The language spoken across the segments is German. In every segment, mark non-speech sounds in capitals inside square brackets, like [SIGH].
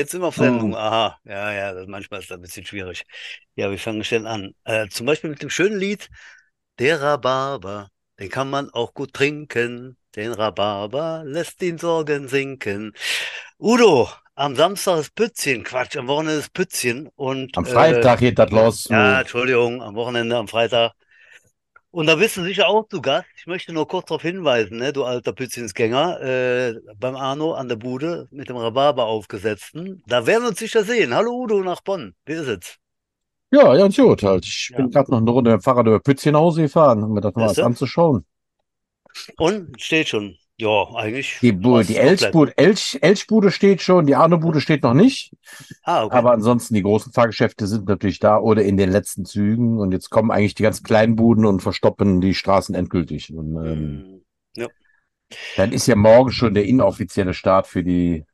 jetzt sind wir auf Sendung. Aha, ja, ja, das, manchmal ist das ein bisschen schwierig. Ja, wir fangen schnell an. Äh, zum Beispiel mit dem schönen Lied Der Rhabarber, den kann man auch gut trinken. Den Rhabarber lässt den Sorgen sinken. Udo, am Samstag ist Pützchen, Quatsch, am Wochenende ist Pützchen und Am äh, Freitag geht das los. ja. Entschuldigung, am Wochenende, am Freitag. Und da bist du sicher auch zu Gast. Ich möchte nur kurz darauf hinweisen, ne, du alter Pützchensgänger, äh, beim Arno an der Bude mit dem Rhabarber aufgesetzten. Da werden wir uns sicher sehen. Hallo Udo nach Bonn. Wie ist es? Ja, ja, gut halt. Ich Ja. bin gerade noch eine Runde mit dem Fahrrad über Pützchenhause gefahren, um mir das mal du? anzuschauen. Und steht schon. Ja, eigentlich Die, Bu die. Elchbude, Elch, Elchbude steht schon, die Arno-Bude steht noch nicht. Ah, okay. Aber ansonsten, die großen Fahrgeschäfte sind natürlich da oder in den letzten Zügen. Und jetzt kommen eigentlich die ganz kleinen Buden und verstoppen die Straßen endgültig. Und ähm, Hm, ja. dann ist ja morgen schon der inoffizielle Start für die,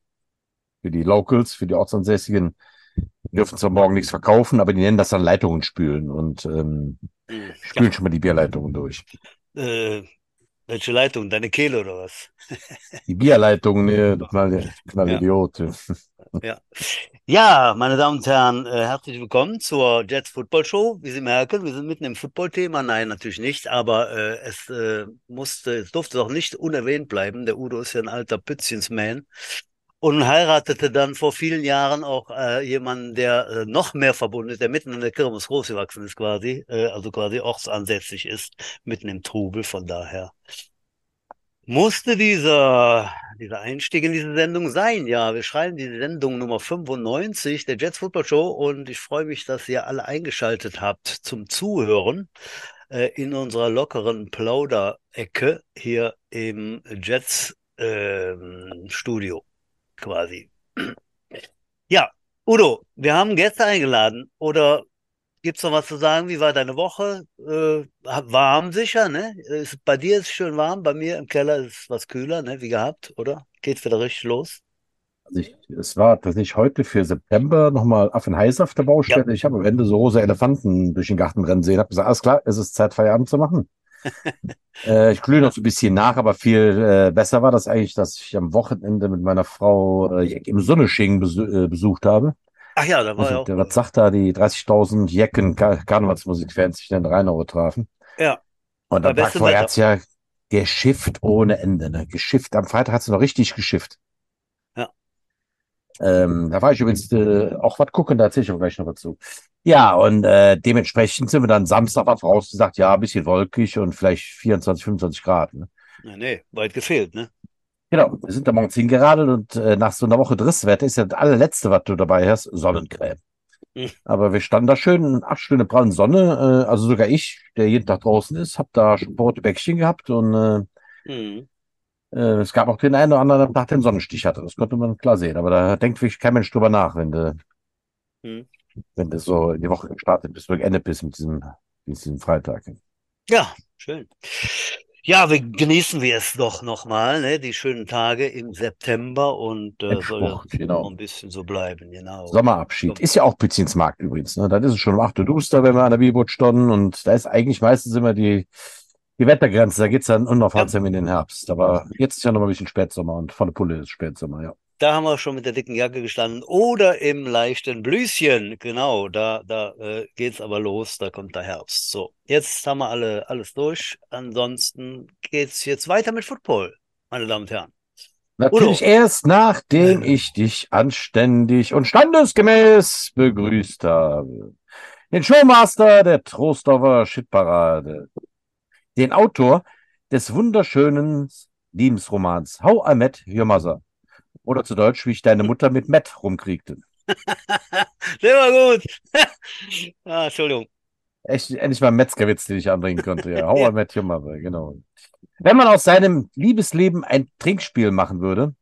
für die Locals, für die Ortsansässigen. Die dürfen zwar morgen nichts verkaufen, aber die nennen das dann Leitungen spülen und ähm, Hm, spülen schon mal die Bierleitungen durch. ja. Äh, welche Leitung? Deine Kehle oder was? Die Bierleitungen, ne, knall, [LAUGHS] knall Ja. Idiot. Ja. Ja, meine Damen und Herren, äh, herzlich willkommen zur Jets Football Show. Wie Sie merken, wir sind mitten im Football-Thema. Nein, natürlich nicht, aber äh, es äh, musste, es durfte doch nicht unerwähnt bleiben. Der Udo ist ja ein alter Pützchensman und heiratete dann vor vielen Jahren auch äh, jemanden, der äh, noch mehr verbunden ist, der mitten in der Kirmes großgewachsen ist quasi, äh, also quasi ortsansässig ist, mitten im Trubel. Von daher musste dieser, dieser Einstieg in diese Sendung sein. Ja, wir schreiben die Sendung Nummer 95 der Jets Football Show und ich freue mich, dass ihr alle eingeschaltet habt zum Zuhören äh, in unserer lockeren Plauderecke hier im Jets ähm, Studio quasi. Ja, Udo, wir haben Gäste eingeladen oder Gibt's noch was zu sagen? Wie war deine Woche? Äh, warm sicher, ne? Ist, bei dir ist es schön warm, bei mir im Keller ist es was kühler, ne? Wie gehabt, oder? Geht wieder richtig los? Also ich, es war tatsächlich heute für September nochmal Affenheiß auf der Ja. Baustelle. Ich habe am Ende so rosa Elefanten durch den Garten rennen sehen. Habe gesagt, alles klar, es ist Zeit, Feierabend zu machen. [LAUGHS] Äh, ich glühe noch so ein bisschen nach, aber viel äh, besser war das eigentlich, dass ich am Wochenende mit meiner Frau äh, im Sonneschingen besu äh, besucht habe. Ach ja, da war ja Also, auch. der, was sagt da, die 30.000 Jecken Kar Karnevalsmusikfans sich in Rheinau trafen. Ja, Und am Tag vorher Wetter. hat's ja geschifft ohne Ende, ne? Geschifft. Am Freitag hat's noch richtig geschifft. Ja. Ähm, da war ich übrigens äh, auch was gucken, da erzähle ich auch gleich noch was zu. Ja, und äh, dementsprechend sind wir dann Samstag auf raus gesagt, ja, ein bisschen wolkig und vielleicht 24, 25 Grad. Ne? Nee, nee, weit gefehlt, ne? Genau, wir sind da morgens hingeradelt und äh, nach so einer Woche Drisswetter ist ja das allerletzte, was du dabei hast, Sonnencreme. Hm. Aber wir standen da schön in acht Stunden prallen Sonne, äh, also sogar ich, der jeden Tag draußen ist, hab da Sport Bäckchen gehabt und Mhm. Äh, es gab auch den einen oder anderen, der am Tag den Sonnenstich hatte. Das konnte man klar sehen. Aber da denkt wirklich kein Mensch drüber nach, wenn du, Mhm. wenn du so in die Woche gestartet bist, oder geendet bist mit diesem, mit diesem Freitag. Ja, schön. Ja, wir genießen wir es doch nochmal, ne? Die schönen Tage im September und äh, soll ja Endspurt, noch genau. ein bisschen so bleiben, genau. Sommerabschied. Ist ja auch Pützchensmarkt übrigens. Ne? Da ist es schon um 8 Uhr duster, wenn wir an der Billboard standen. Und da ist eigentlich meistens immer die, die Wettergrenze. Da geht's dann unaufhaltsam in den Herbst. Aber jetzt ist ja noch mal ein bisschen Spätsommer und volle Pulle ist Spätsommer, ja. Da haben wir schon mit der dicken Jacke gestanden oder im leichten Blüschen. Genau, da, da äh, geht's aber los, da kommt der Herbst. So, jetzt haben wir alle alles durch. Ansonsten geht's jetzt weiter mit Football, meine Damen und Herren. Natürlich Udo. erst nachdem ich dich anständig und standesgemäß begrüßt habe. Den Showmaster der Trostorfer Shitparade. Den Autor des wunderschönen Liebensromans How I Met Your Mother. Oder zu Deutsch, wie ich deine Mutter mit Matt rumkriegte. [LAUGHS] War gut. [LAUGHS] ah, Entschuldigung. Echt, endlich mal ein Metzgerwitz, den ich anbringen konnte. Ja, [LAUGHS] How. I Met Your Mother, genau. Wenn man aus seinem Liebesleben ein Trinkspiel machen würde,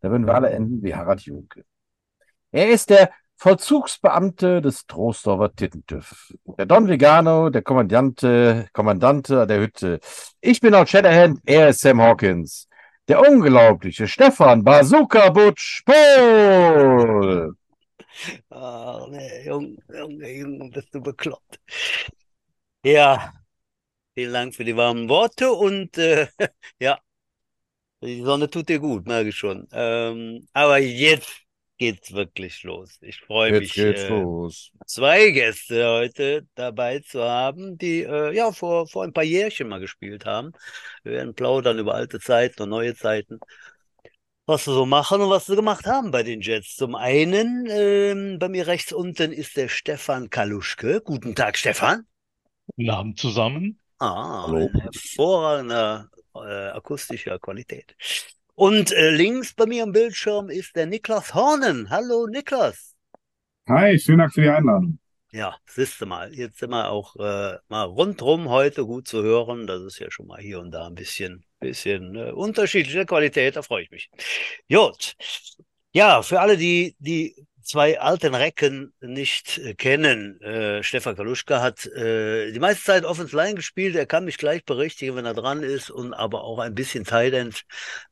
dann würden wir alle enden wie Harald Junke. Er ist der Vollzugsbeamte des Trostorfer Tittentüff. Der Don Vegano, der Kommandante, Kommandante der Hütte. Ich bin auch Shatterhand, er ist Sam Hawkins. Der unglaubliche Stefan Bazooka Butch Pohl. Ah, nee, Junge, Junge, Junge, bist du bekloppt. Ja, vielen Dank für die warmen Worte und äh, [LAUGHS] ja, Die Sonne tut dir gut, merke ich schon. Ähm, aber jetzt geht's wirklich los. Ich freue mich, geht's äh, los. zwei Gäste heute dabei zu haben, die äh, ja vor, vor ein paar Jährchen mal gespielt haben. Wir werden plaudern über alte Zeiten und neue Zeiten. Was sie so machen und was sie gemacht haben bei den Jets. Zum einen, ähm, bei mir rechts unten ist der Stefan Kaluschke. Guten Tag, Stefan. Guten Abend zusammen. Ah, Hallo. hervorragender äh, akustischer Qualität. Und äh, links bei mir am Bildschirm ist der Niklas Hornen. Hallo, Niklas. Hi, vielen Dank für die Einladung. Ja, siehst du mal, jetzt sind wir auch äh, mal rundrum heute gut zu hören. Das ist ja schon mal hier und da ein bisschen, bisschen äh, unterschiedliche Qualität, da freue ich mich. Gut. Ja, für alle, die die zwei alten Recken nicht äh, kennen, äh, Stefan Kaluschka hat äh, die meiste Zeit Offense Line gespielt. Er kann mich gleich berichtigen, wenn er dran ist und aber auch ein bisschen End.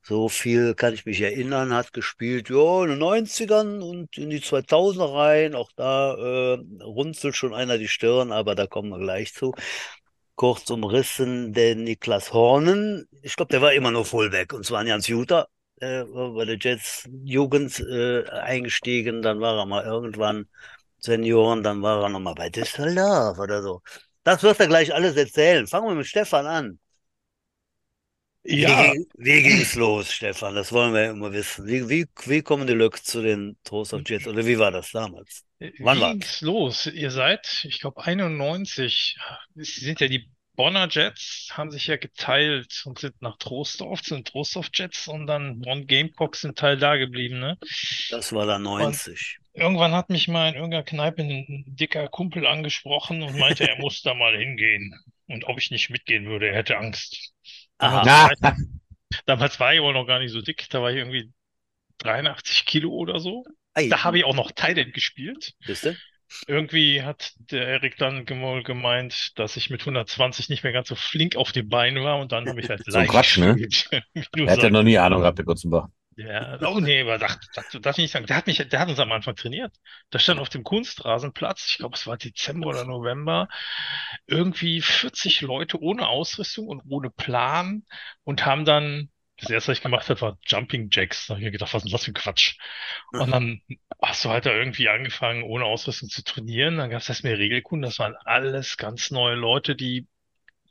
So viel kann ich mich erinnern, hat gespielt, ja, in den 90ern und in die 2000er rein. Auch da äh, runzelt schon einer die Stirn, aber da kommen wir gleich zu. Kurz umrissen, der Niklas Hornen, ich glaube, der war immer nur Fullback und zwar ein Jans Juter äh, bei der Jets Jugend äh, eingestiegen, dann war er mal irgendwann Senioren, dann war er nochmal bei Düsseldorf oder so. Das wird er gleich alles erzählen. Fangen wir mit Stefan an. Wie, Ja, ging- wie ging's los, Stefan? Das wollen wir immer wissen. Wie, wie, wie kommen die Leute zu den Trost of Jets? Oder wie war das damals? wie Wann war's? ging's los? Ihr seid, ich glaube, 91. Sie sind ja die Bonner Jets, haben sich ja geteilt und sind nach Troisdorf, sind Troisdorf Jets und dann Bonn Gamecocks sind Teil da geblieben, ne? Das war dann 90. Irgendwann hat mich mal in irgendeiner Kneipe ein dicker Kumpel angesprochen und meinte, er [LAUGHS] muss da mal hingehen. Und ob ich nicht mitgehen würde, er hätte Angst. Aha. war ich, damals war ich aber noch gar nicht so dick, da war ich irgendwie 83 Kilo oder so. Ei, Da habe ich auch noch Thailand gespielt. Ihr? Irgendwie hat der Erik dann gemeint, dass ich mit 120 nicht mehr ganz so flink auf den Beinen war und dann habe ich halt So leicht Quatsch, ne? [LAUGHS] Er hat ja noch nie Ahnung gehabt, der Kurzenbach. Ja, oh nee, aber das, das darf ich nicht sagen. Der hat mich, der hat uns am Anfang trainiert. Da stand auf dem Kunstrasenplatz, ich glaube, es war Dezember oder November, irgendwie 40 Leute ohne Ausrüstung und ohne Plan und haben dann, das erste, was ich gemacht habe, war Jumping Jacks. Da habe ich mir gedacht, was ist das für ein Quatsch? Und dann hast du halt da irgendwie angefangen, ohne Ausrüstung zu trainieren. Dann gab es erst mehr Regelkunden. Das waren alles ganz neue Leute, die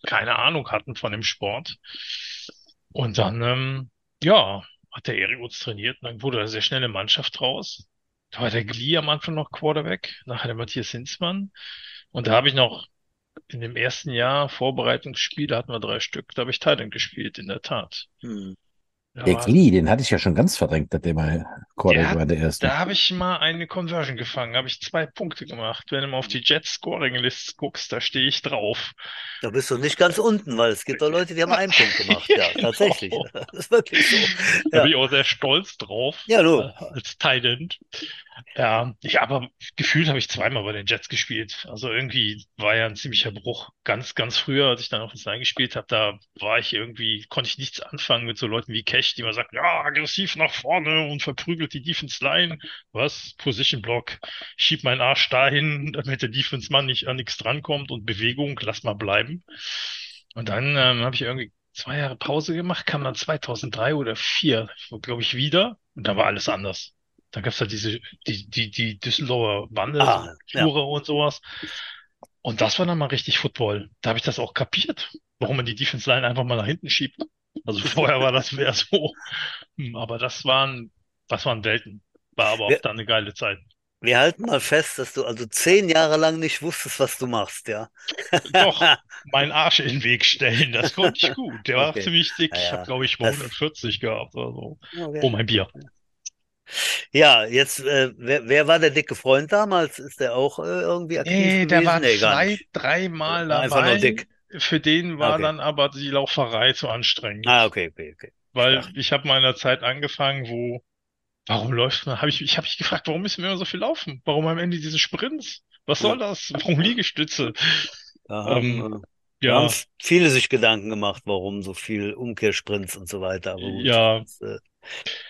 keine Ahnung hatten von dem Sport. Und dann, ähm, ja, hat der Erik uns trainiert und dann wurde da sehr schnell eine Mannschaft draus. Da war der Glee am Anfang noch Quarterback, nachher der Matthias Hinzmann. Und da habe ich noch in dem ersten Jahr Vorbereitungsspiel, da hatten wir drei Stück, da habe ich Thailand gespielt, in der Tat. Hm. Da Der Glee, den hatte ich ja schon ganz verdrängt, dass der mal Quarterback Der hat- war, der erste. da habe ich mal eine Conversion gefangen, habe ich zwei Punkte gemacht. Wenn du mal auf die Jet Scoring Lists guckst, da stehe ich drauf. Da bist du nicht ganz unten, weil es gibt auch Leute, die haben einen Punkt gemacht. Ja, [LAUGHS] Genau. tatsächlich. Das ist wirklich so. Da Ja. bin ich auch sehr stolz drauf. Ja, du. äh, als Thailand. Ja, ich aber gefühlt habe ich zweimal bei den Jets gespielt. Also irgendwie war ja ein ziemlicher Bruch. Ganz, ganz früher, als ich dann auf den Line gespielt habe, da war ich irgendwie, konnte ich nichts anfangen mit so Leuten wie Cash, die immer sagten, ja, aggressiv nach vorne und verprügelt die Defense Line. Was? Position Block. Schieb meinen Arsch dahin, damit der Defense Mann nicht an nichts drankommt und Bewegung, lass mal bleiben. Und dann ähm, habe ich irgendwie zwei Jahre Pause gemacht, kam dann 2003 oder 2004, glaube ich, wieder und da war alles anders. Da gab's halt diese, die, die, die Düsseldorfer Bande, Ah, so ja. Und sowas. Und das war dann mal richtig Football. Da habe ich das auch kapiert, warum man die Defense Line einfach mal nach hinten schiebt. Also [LAUGHS] vorher war das mehr so. Hm, Aber das waren, das waren Welten. War aber auch Wir- dann eine geile Zeit. Wir halten mal fest, dass du also zehn Jahre lang nicht wusstest, was du machst, ja. Doch, [LAUGHS] meinen Arsch in den Weg stellen, das konnte ich gut. Der war Okay. ziemlich dick. Ja, Ich habe, glaube ich, mal Das- 140 gehabt oder so. Okay. Oh, mein Bier. Ja, jetzt, äh, wer, wer war der dicke Freund damals? Ist der auch äh, irgendwie aktiv Nee, der gewesen? war Nee, zwei, dreimal War einfach nur dabei. dick. Für den war Okay. dann aber die Lauferei zu anstrengend. Ah, okay, okay, okay. Weil Ja. ich habe mal in einer Zeit angefangen, wo, warum läuft man? Hab ich, ich habe mich gefragt, warum müssen wir immer so viel laufen? Warum am Ende diese Sprints? Was soll das? Warum Liegestütze? Da haben, Ähm, äh, Ja, haben viele sich Gedanken gemacht, warum so viel Umkehrsprints und so weiter. Ja. das, äh,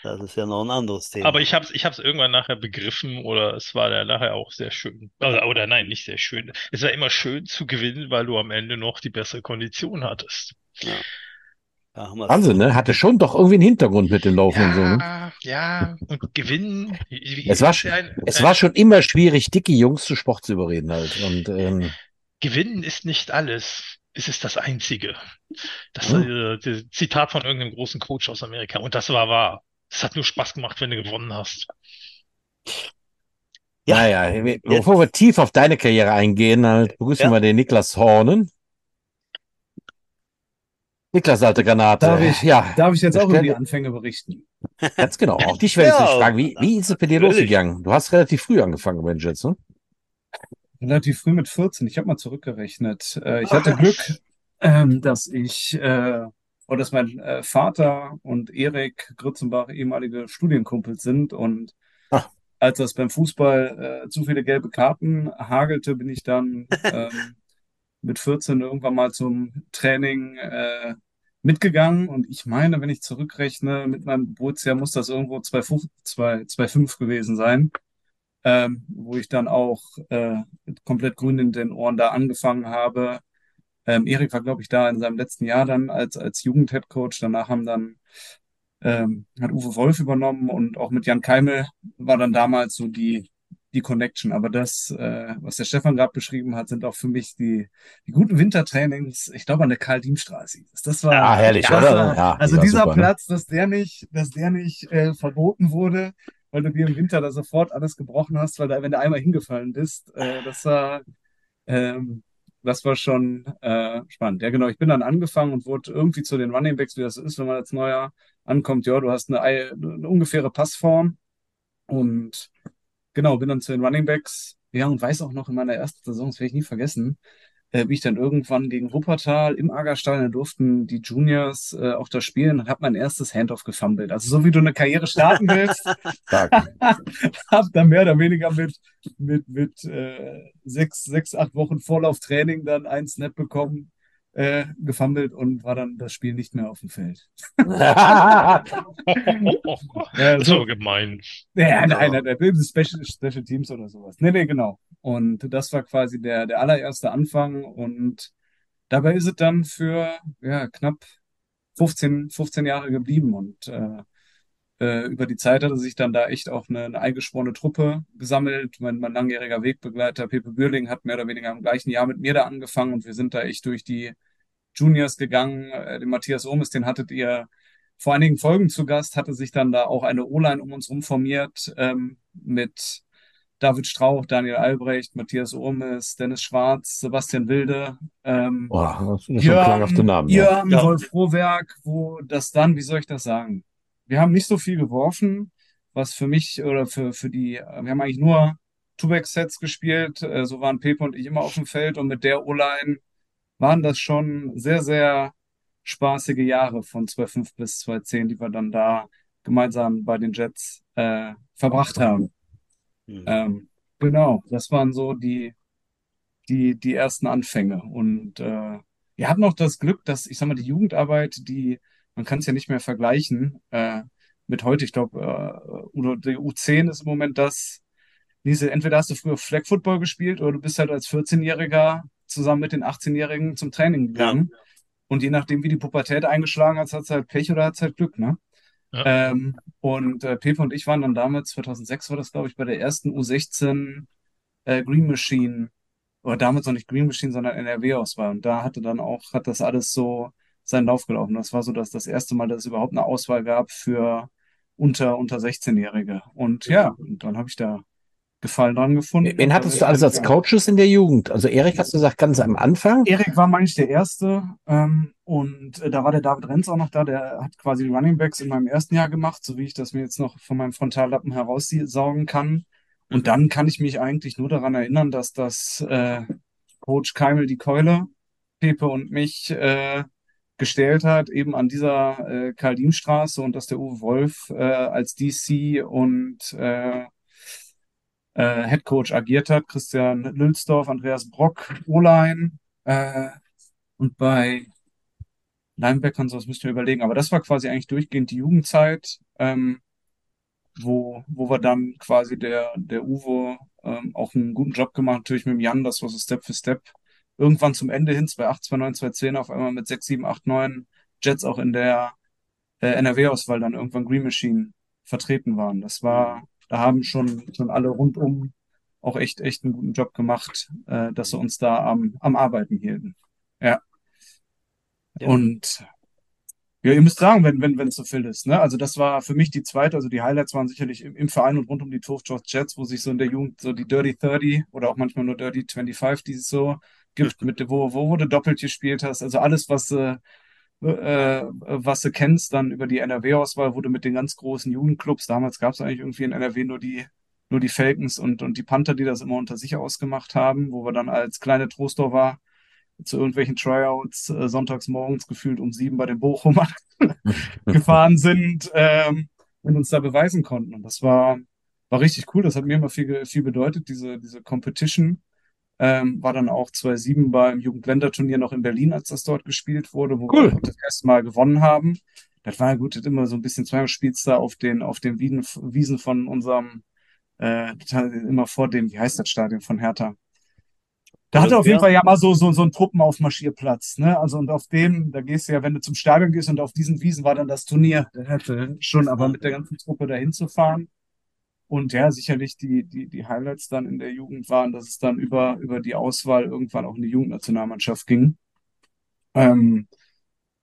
das ist ja noch ein anderes Thema. Aber ich habe es ich hab's irgendwann nachher begriffen oder es war dann nachher auch sehr schön. Oder, oder nein, nicht sehr schön. Es war immer schön zu gewinnen, weil du am Ende noch die bessere Kondition hattest. Ja. Wahnsinn, ne? Hatte schon doch irgendwie einen Hintergrund mit dem Laufen und so. Ne? Ja, ja, und gewinnen. Es war, ja ein- es ein- war schon immer schwierig, dicke Jungs zu Sport zu überreden halt. Und ähm, Gewinnen ist nicht alles. Es ist das Einzige. Das Oh. äh, das Zitat von irgendeinem großen Coach aus Amerika. Und das war wahr. Es hat nur Spaß gemacht, wenn du gewonnen hast. Ja. naja, wir- bevor wir tief auf deine Karriere eingehen, halt, begrüßen Ja. wir den Niklas Hornen. Niklas, alte Granate. Darf ich- ja, Darf ich jetzt auch über die Anfänge berichten? ganz genau. [LAUGHS] Auch dich werde ich Ja, jetzt fragen, wie, wie ist es bei dir natürlich. losgegangen? Du hast relativ früh angefangen bei den Jets, ne? Relativ früh mit 14. Ich habe mal zurückgerechnet. Äh, ich hatte Glück, ähm, dass ich äh, oder dass mein äh, Vater und Erik Grützenbach ehemalige Studienkumpels sind und Ach. als das beim Fußball äh, zu viele gelbe Karten hagelte, bin ich dann [LAUGHS] ähm, mit 14 irgendwann mal zum Training äh, mitgegangen und ich meine, wenn ich zurückrechne, mit meinem Geburtsjahr muss das irgendwo 2,5 2 2,5 gewesen sein ähm, wo ich dann auch äh, komplett grün in den Ohren da angefangen habe. Ähm, Erik war, glaube ich, da in seinem letzten Jahr dann als, als Jugend-Headcoach. Danach haben dann, ähm, hat Uwe Wolf übernommen und auch mit Jan Keimel war dann damals so die, die Connection. Aber das, äh, was der Stefan gerade beschrieben hat, sind auch für mich die, die guten Wintertrainings, ich glaube, an der Karl-Diem-Straße. Das war, Ah, herrlich, das oder? Ja, also dieser super, ne? Platz, dass der nicht, dass der nicht äh, verboten wurde, weil du dir im Winter da sofort alles gebrochen hast, weil da, wenn du einmal hingefallen bist, äh, das war, ähm, das war schon äh, spannend. Ja, genau. Ich bin dann angefangen und wurde irgendwie zu den Running Backs, wie das ist, wenn man als Neuer ankommt. Ja, du hast eine, Ei- eine ungefähre Passform und genau, bin dann zu den Running Backs. Ja, und weiß auch noch in meiner ersten Saison, das werde ich nie vergessen, äh, wie ich dann irgendwann gegen Wuppertal im Agerstein, da durften die Juniors äh, auch da spielen und habe mein erstes Handoff gefummelt. Also so wie du eine Karriere starten willst, [LAUGHS] [LAUGHS] hab dann mehr oder weniger mit, mit, mit äh, sechs, sechs, acht Wochen Vorlauftraining dann einen Snap bekommen, äh, gefummelt und war dann das Spiel nicht mehr auf dem Feld. [LAUGHS] Ja, so gemein. Ja, nein, nein, nein, nein, Special, Special Teams oder sowas. Nee, nee, genau. Und das war quasi der, der allererste Anfang und dabei ist es dann für ja, knapp 15, 15 Jahre geblieben und äh, äh, über die Zeit hatte sich dann da echt auch eine, eine eingeschworene Truppe gesammelt. Mein, mein langjähriger Wegbegleiter Pepe Bürling hat mehr oder weniger im gleichen Jahr mit mir da angefangen und wir sind da echt durch die Juniors gegangen. Äh, den Matthias Ohmes, den hattet ihr vor einigen Folgen zu Gast, hatte sich dann da auch eine O-Line um uns rum formiert ähm, mit David Strauch, Daniel Albrecht, Matthias Ohmes, Dennis Schwarz, Sebastian Wilde, ähm, Boah, das sind ja schon klanghafte Namen. Ja. Jörn, Ja. Rolf Frohwerk, wo das dann, wie soll ich das sagen? Wir haben nicht so viel geworfen, was für mich oder für, für die, wir haben eigentlich nur Two-Back-Sets gespielt, äh, so waren Pepe und ich immer auf dem Feld und mit der O-Line waren das schon sehr, sehr spaßige Jahre von 2005 bis 2010, die wir dann da gemeinsam bei den Jets äh, verbracht haben. Hm. Ähm, genau, das waren so die, die, die ersten Anfänge. Und äh, wir hatten auch das Glück, dass, ich sag mal, die Jugendarbeit, die, man kann es ja nicht mehr vergleichen äh, mit heute. Ich glaube, äh, oder die U10 ist im Moment das, diese, entweder hast du früher Flag Football gespielt oder du bist halt als 14-Jähriger zusammen mit den 18-Jährigen zum Training gegangen. Und je nachdem, wie die Pubertät eingeschlagen hat, hat es halt Pech oder hat es halt Glück, ne? Ja. Ähm, und äh, Pepe und ich waren dann damals, 2006 war das, glaube ich, bei der ersten U16 äh, Green Machine, oder damals noch nicht Green Machine, sondern NRW-Auswahl. Und da hatte dann auch, hat das alles so seinen Lauf gelaufen. Das war so das, das erste Mal, dass es überhaupt eine Auswahl gab für unter, unter 16-Jährige. Und ja, und dann habe ich da Gefallen dran gefunden. Wen Und hattest du alles als Coaches in der Jugend? Also Erik hast du gesagt, ganz am Anfang. Erik war, meine ich, der Erste. Ähm, und äh, da war der David Renz auch noch da. Der hat quasi die Running Backs in meinem ersten Jahr gemacht, so wie ich das mir jetzt noch von meinem Frontallappen heraussaugen kann. Und dann kann ich mich eigentlich nur daran erinnern, dass das äh, Coach Keimel die Keule, Pepe und mich äh, gestellt hat, eben an dieser äh, Karl-Diem-Straße und dass der Uwe Wolf äh, als DC und äh, äh, Head Coach agiert hat. Christian Lülsdorf, Andreas Brock, O-Line äh, und bei Linebackern, so das müsst ihr überlegen. Aber das war quasi eigentlich durchgehend die Jugendzeit, ähm, wo, wo wir dann quasi der, der Uwe ähm, auch einen guten Job gemacht, natürlich mit dem Jan, das war so Step für Step. Irgendwann zum Ende hin, 2008, 2009, 2010 auf einmal mit 6, 7, 8, 9 Jets auch in der äh, NRW-Auswahl dann irgendwann Green Machine vertreten waren. Das war, da haben schon, schon alle rundum auch echt, echt einen guten Job gemacht, äh, dass sie uns da am, am Arbeiten hielten. Ja. Ja. Und ja, ihr müsst sagen, wenn, wenn, wenn es so viel ist, ne? Also das war für mich die zweite, also die Highlights waren sicherlich im, im Verein und rund um die Turfjaws Jets, wo sich so in der Jugend so die Dirty 30 oder auch manchmal nur Dirty 25, die es so gibt, mit wo, wo, wo du doppelt gespielt hast. Also alles, was äh, äh, was du kennst, dann über die NRW-Auswahl, wo du mit den ganz großen Jugendclubs, damals gab es eigentlich irgendwie in NRW nur die, nur die Falcons und, und die Panther, die das immer unter sich ausgemacht haben, wo wir dann als kleine Trostorfer zu irgendwelchen Tryouts äh, sonntags morgens gefühlt um sieben bei den Bochumern [LAUGHS] gefahren sind ähm, und uns da beweisen konnten. Und das war, war richtig cool. Das hat mir immer viel, viel bedeutet, diese, diese Competition. Ähm, war dann auch 2007 beim Jugendländerturnier noch in Berlin, als das dort gespielt wurde, wo Cool. wir das erste Mal gewonnen haben. Das war ja gut, das immer so ein bisschen zweimal spielst da auf den, auf den Wiesen, Wiesen von unserem, äh, immer vor dem, wie heißt das Stadion von Hertha? Da hatte auf jeden? Fall ja mal so, so, so einen Truppenaufmarschierplatz, ne? Also, und auf dem, da gehst du ja, wenn du zum Stadion gehst und auf diesen Wiesen war dann das Turnier. Der hätte schon, aber mit der ganzen Truppe dahin zu fahren. Und ja, sicherlich die, die, die Highlights dann in der Jugend waren, dass es dann über, über die Auswahl irgendwann auch in die Jugendnationalmannschaft ging. Ähm,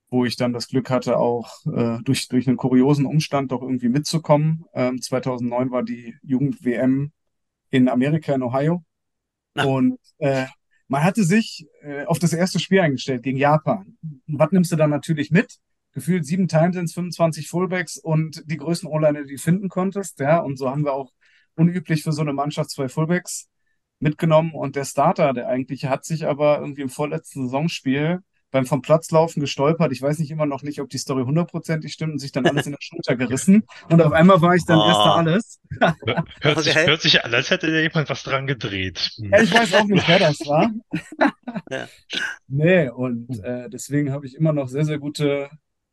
wo ich dann das Glück hatte, auch äh, durch, durch einen kuriosen Umstand doch irgendwie mitzukommen. Ähm, 2009 war die Jugend-WM in Amerika, in Ohio. Ah. Und äh, man hatte sich äh, auf das erste Spiel eingestellt gegen Japan. Und was nimmst du dann natürlich mit? Gefühlt sieben Titans, 25 Fullbacks und die größten O-Liner, die du finden konntest. Ja, und so haben wir auch unüblich für so eine Mannschaft zwei Fullbacks mitgenommen. Und der Starter, der eigentliche, hat sich aber irgendwie im vorletzten Saisonspiel beim vom Platz laufen gestolpert. Ich weiß nicht immer noch nicht, ob die Story hundertprozentig stimmt und sich dann alles in der Schulter [LAUGHS] gerissen. Und auf einmal war ich dann Ah. erster alles. [LAUGHS] Hört, sich, hört sich an, als hätte da jemand was dran gedreht. Hm. Ja, ich weiß auch nicht, wer das war. [LAUGHS] Ja. Nee, und äh, deswegen habe ich immer noch sehr, sehr gute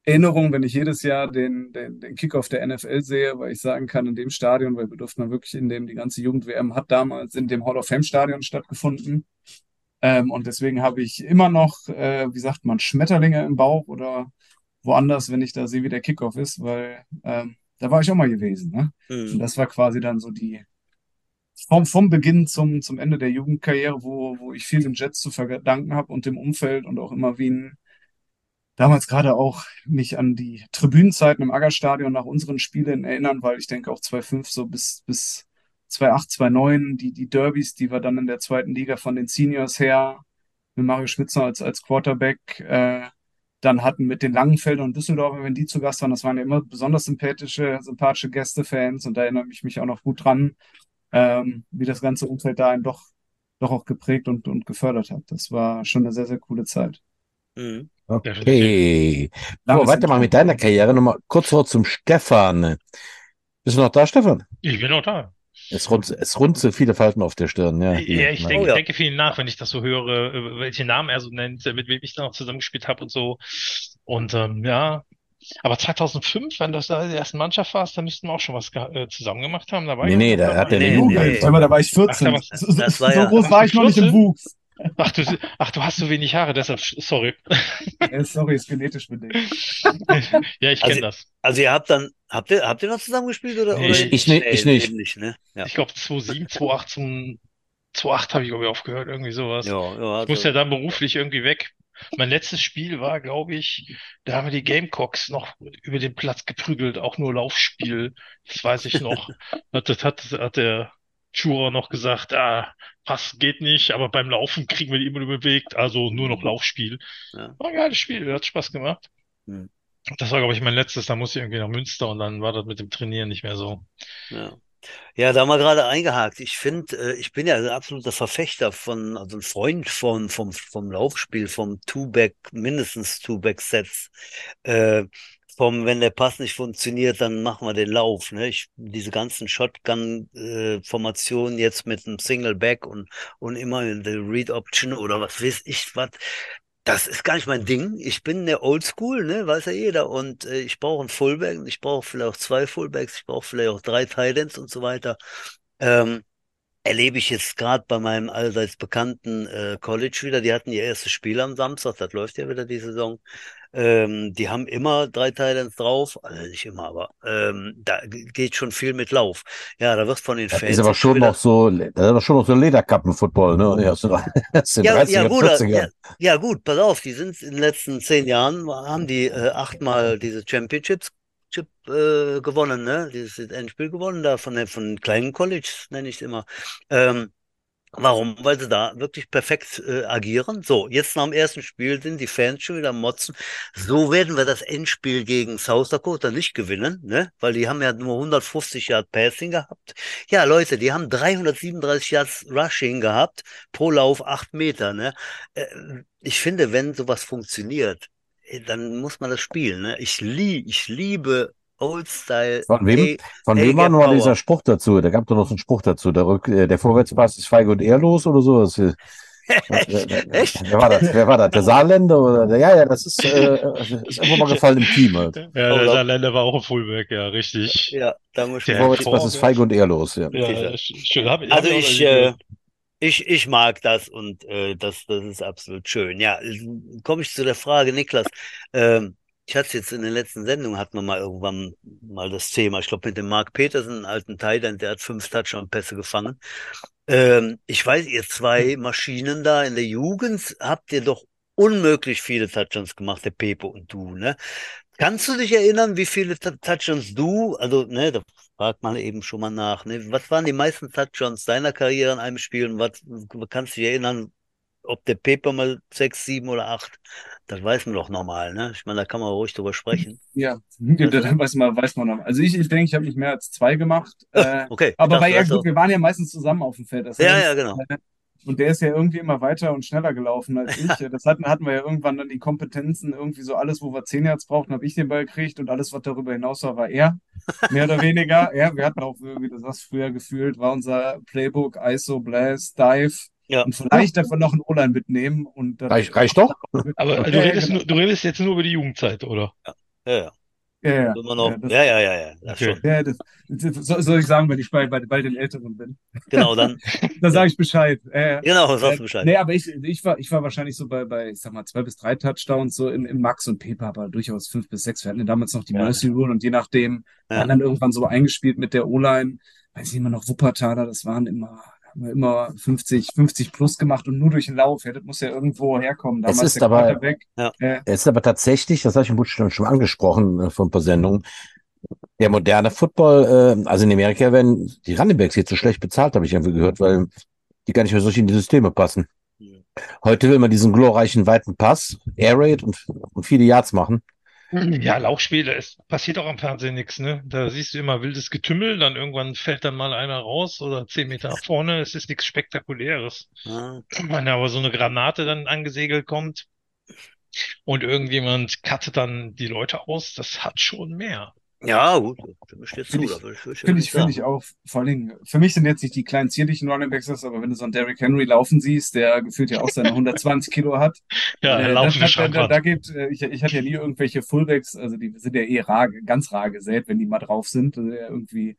Erinnerungen, wenn ich jedes Jahr den, den, den Kickoff der NFL sehe, weil ich sagen kann, in dem Stadion, weil wir durften dann wirklich in dem, die ganze Jugend-WM hat damals in dem Hall of Fame-Stadion stattgefunden. Ähm, und deswegen habe ich immer noch, äh, wie sagt man, Schmetterlinge im Bauch oder woanders, wenn ich da sehe, wie der Kickoff ist, weil ähm, da war ich auch mal gewesen. Ne? Und Hm. das war quasi dann so die vom, vom Beginn zum, zum Ende der Jugendkarriere, wo, wo ich viel dem Jets zu verdanken habe und dem Umfeld und auch immer wie ein, damals gerade auch mich an die Tribünenzeiten im Aggerstadion nach unseren Spielen erinnern, weil ich denke auch 2,5 so bis, bis 2,8, 2,9, die, die Derbys, die wir dann in der zweiten Liga von den Seniors her mit Mario Schmitzer als, als Quarterback äh, dann hatten mit den Langenfeldern und Düsseldorfer, wenn die zu Gast waren, das waren ja immer besonders sympathische, sympathische Gästefans und da erinnere ich mich auch noch gut dran, ähm, wie das ganze Umfeld da einen doch, doch auch geprägt und, und gefördert hat. Das war schon eine sehr, sehr coole Zeit. Hm. Okay. So, weiter mal mit deiner Karriere. Nochmal kurz Wort zum Stefan. Bist du noch da, Stefan? Ich bin auch da. Es runzt, es runzelt viele Falten auf der Stirn. Ja, Ja, ich denke, Oh ja. denke viel nach, wenn ich das so höre, äh, welche Namen er so nennt, äh, mit wem ich da noch zusammengespielt habe und so. Und ähm, ja, aber 2005, wenn das da die ersten Mannschaft warst, dann müssten wir auch schon was äh, zusammen gemacht haben. Da war Nee, ich nee, noch da hat er Nee, Jugend. nee. Sag mal, da war ich Ach, da 14. war's- So, so, war ja- groß war ich noch nicht im 14? Wuchs. Ach, du, ach, du hast so wenig Haare, deshalb, sorry. Sorry, ist genetisch bedingt. [LAUGHS] ja, ich Also- kenne das. Also ihr habt dann, habt ihr, habt ihr noch zusammengespielt oder? Nee, oder ich- ich nicht, ich nicht. Nicht, ne? Ja. Ich glaube 2007, 2008, 2008 habe ich glaube ich aufgehört, irgendwie sowas. Ja, ja, Ich muss also- ja dann beruflich irgendwie weg. Mein letztes Spiel war, glaube ich, da haben wir die Gamecocks noch über den Platz geprügelt, auch nur Laufspiel. Das weiß ich noch. [LAUGHS] Hat, das hat, hat der Juror noch gesagt, ah, Pass geht nicht, aber beim Laufen kriegen wir die immer nur bewegt, also nur noch Laufspiel. Ja. War ein geiles Spiel, hat Spaß gemacht. Hm. Das war, glaube ich, mein letztes, da musste ich irgendwie nach Münster und dann war das mit dem Trainieren nicht mehr so. Ja. Ja, da mal gerade eingehakt. Ich finde, äh, ich bin ja ein absoluter Verfechter von, also ein Freund von, vom, vom Laufspiel, vom Two-Back, mindestens Two-Back-Sets. Äh, vom, wenn der Pass nicht funktioniert, dann machen wir den Lauf. Ne? Ich, diese ganzen Shotgun-Formationen jetzt mit einem Single-Back und, und immer in der Read-Option oder was weiß ich was. Das ist gar nicht mein Ding. Ich bin der Oldschool, ne, weiß ja jeder. Und äh, ich brauche einen Fullback, ich brauche vielleicht auch zwei Fullbacks, ich brauche vielleicht auch drei Titans und so weiter. Ähm, erlebe ich jetzt gerade bei meinem allseits bekannten äh, College wieder. Die hatten ihr erstes Spiel am Samstag, das läuft ja wieder die Saison. Ähm, die haben immer drei Titans drauf, also nicht immer, aber ähm, da geht schon viel mit Lauf. Ja, da wird von den Das Fans ist aber schon noch so, das ist aber schon noch so Lederkappen-Football, ne? Ja, aus [LAUGHS] den, aus den Ja, 30er, ja, gut, 40er. ja, ja, gut, pass auf, die sind in den letzten zehn Jahren, haben die äh, achtmal diese Championships Chip, äh, gewonnen, ne? Dieses Endspiel gewonnen, da von den, von kleinen Colleges, nenne ich es immer. Ähm, warum? Weil sie da wirklich perfekt äh, agieren. So, jetzt nach dem ersten Spiel sind die Fans schon wieder motzen. So werden wir das Endspiel gegen South Dakota nicht gewinnen, ne? Weil die haben ja nur 150 Yard Passing gehabt. Ja, Leute, die haben 337 Yards Rushing gehabt pro Lauf acht Meter, ne? Äh, Ich finde, wenn sowas funktioniert, äh, dann muss man das spielen, ne? Ich lieb, ich liebe Old-Style. Von wem? Ey, Von wem war Power. dieser Spruch dazu? Da gab doch noch so einen Spruch dazu. Der, Rück, äh, der Vorwärtspass ist feige und ehrlos oder so. Das, äh, [LAUGHS] Echt? wer war das? Wer war das? Der Saarländer? Oder? der- Ja, ja, das ist, äh, ist einfach mal gefallen im Team. Halt. Ja, der Oder- Saarländer war auch ein Fullback, ja, richtig. Ja, da muss ich Der Der Vorwärtspass ist Vorwärts- feige und ehrlos. Ja. Ja, schön. Hab, hab Also noch ich, äh, ich, ich mag das und äh, das, das ist absolut schön. Ja, komme ich zu der Frage, Niklas. Ähm, ich hatte jetzt in den letzten Sendungen, hatten wir mal irgendwann mal das Thema. Ich glaube, mit dem Mark Petersen, alten Titan, der hat fünf Touchdown-Pässe gefangen. Ähm, ich weiß, ihr zwei Maschinen da in der Jugend habt ihr doch unmöglich viele Touchdowns gemacht, der Pepe und du, ne? Kannst du dich erinnern, wie viele Tou- Touchdowns du, also, ne, da fragt man eben schon mal nach, ne? Was waren die meisten Touchdowns deiner Karriere in einem Spiel und was kannst du dich erinnern, ob der Pepe mal sechs, sieben oder acht? Das weiß man doch normal, ne? Ich meine, da kann man ruhig drüber sprechen. Ja, dann weiß man, weiß man noch. Also ich, ich denke, ich habe nicht mehr als zwei gemacht. Äh, Okay, aber bei ja gut, wir waren ja meistens zusammen auf dem Feld. Das Ja, heißt, ja, genau. äh, Und der ist ja irgendwie immer weiter und schneller gelaufen als ich. [LAUGHS] Das hatten, hatten wir ja irgendwann dann die Kompetenzen, irgendwie so alles, wo wir 10 Yards brauchten, habe ich den Ball gekriegt und alles, was darüber hinaus war, war er. Mehr oder weniger. Ja, wir hatten auch, wie du sagst, früher gefühlt, war unser Playbook ISO, Blast, Dive Ja. und vielleicht davon noch einen O-Line mitnehmen. Und dann, Reicht, reicht doch? Aber Ja, du ja, redest, genau. nur, du redest jetzt nur über die Jugendzeit, oder? Ja, ja. Ja, ja. Ja, das- ja, ja, ja, ja, das Okay. schon. Ja, das, das soll, ich sagen, wenn ich bei, bei, bei den Älteren bin. Genau, dann, [LAUGHS] Da sage ich Bescheid. Äh, genau, sagst äh, du Bescheid. nee, aber ich, ich, war, ich war wahrscheinlich so bei, bei, ich sag mal, zwei bis drei Touchdowns, so im, im Max und Pepe, aber durchaus fünf bis sechs. Wir hatten ja damals noch die Ja. Mercy Rule und je nachdem, Ja. waren dann irgendwann so eingespielt mit der O-Line, weiß ich immer noch, Wuppertaler, das waren immer, haben wir immer 50, 50 plus gemacht und nur durch den Lauf. Ja, das muss ja irgendwo herkommen. Es Damals ist der aber-. Ja. Äh, Es ist aber tatsächlich, das habe ich im Butch schon schon angesprochen äh, vor ein paar Sendungen, der moderne Football, äh, also in Amerika werden die Running Backs jetzt so schlecht bezahlt, habe ich irgendwie gehört, weil die gar nicht mehr so in die Systeme passen. Heute will man diesen glorreichen weiten Pass, Air Raid und, und viele Yards machen. Ja, Laufspiele, es passiert auch am Fernsehen nichts, ne? Da siehst du immer wildes Getümmel, dann irgendwann fällt dann mal einer raus oder zehn Meter nach vorne, es ist nichts Spektakuläres. Ja, Wenn aber so eine Granate dann angesegelt kommt und irgendjemand cuttet dann die Leute aus, das hat schon mehr. Ja gut, stimme ich dir zu. Finde ich- da würde ich, würde ich ja Finde auch, vor allen Dingen, für mich sind jetzt nicht die kleinen zierlichen Running Backs, das, aber wenn du so einen Derrick Henry laufen siehst, der gefühlt ja auch seine 120 Kilo hat, [LAUGHS] Ja, Äh, laufende das, da, da, gibt, äh, ich, ich hatte ja nie irgendwelche Fullbacks, also die sind ja eh rar, ganz rar gesät, wenn die mal drauf sind, also ja irgendwie.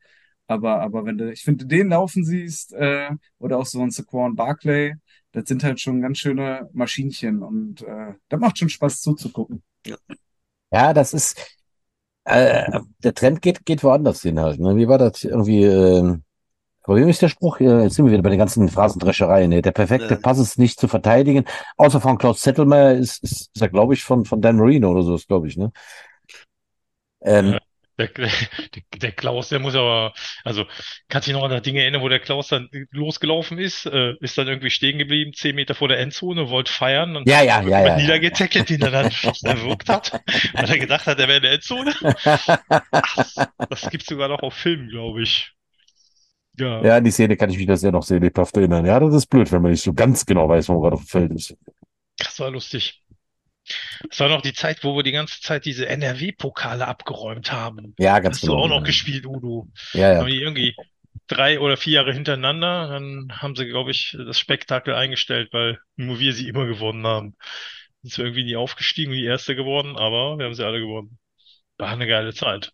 Aber, aber wenn du, ich finde, den laufen siehst, äh, oder auch so ein Saquon Barkley, das sind halt schon ganz schöne Maschinchen und äh, da macht schon Spaß zuzugucken. Ja, das ist, äh, der Trend geht, geht woanders hin halt. Ne? Wie war das irgendwie, äh, aber wie ist der Spruch? Jetzt sind wir wieder bei den ganzen Phrasendreschereien. Ne? Der perfekte Ja. Pass ist nicht zu verteidigen. Außer von Klaus Zettelmeier ist, ist, ist er, glaube ich, von, von Dan Marino oder so, ist, glaube ich, ne? Ähm, Ja. Der, der, der Klaus, der muss aber, also kannst du dich noch an das Ding erinnern, wo der Klaus dann losgelaufen ist, äh, ist dann irgendwie stehen geblieben, zehn Meter vor der Endzone, wollte feiern und Ja, ja, ja, ja, ja. niedergetackelt, den er dann fast [LAUGHS] erwürgt hat, weil er gedacht hat, er wäre in der Endzone. Ach, [LAUGHS] das gibt's sogar noch auf Film, glaube ich. Ja. Ja, an die Szene kann ich mich da sehr noch sehr lebhaft erinnern. Ja, das ist blöd, wenn man nicht so ganz genau weiß, wo man gerade auf dem Feld ist. Das war lustig. Das war noch die Zeit, wo wir die ganze Zeit diese NRW-Pokale abgeräumt haben. Ja, ganz Hast du genau. auch noch gespielt, Udo? Ja, ja. Haben die irgendwie drei oder vier Jahre hintereinander, dann haben sie, glaube ich, das Spektakel eingestellt, weil nur wir sie immer gewonnen haben. Sind zwar irgendwie nie aufgestiegen, wie Erste geworden, aber wir haben sie alle gewonnen. War eine geile Zeit.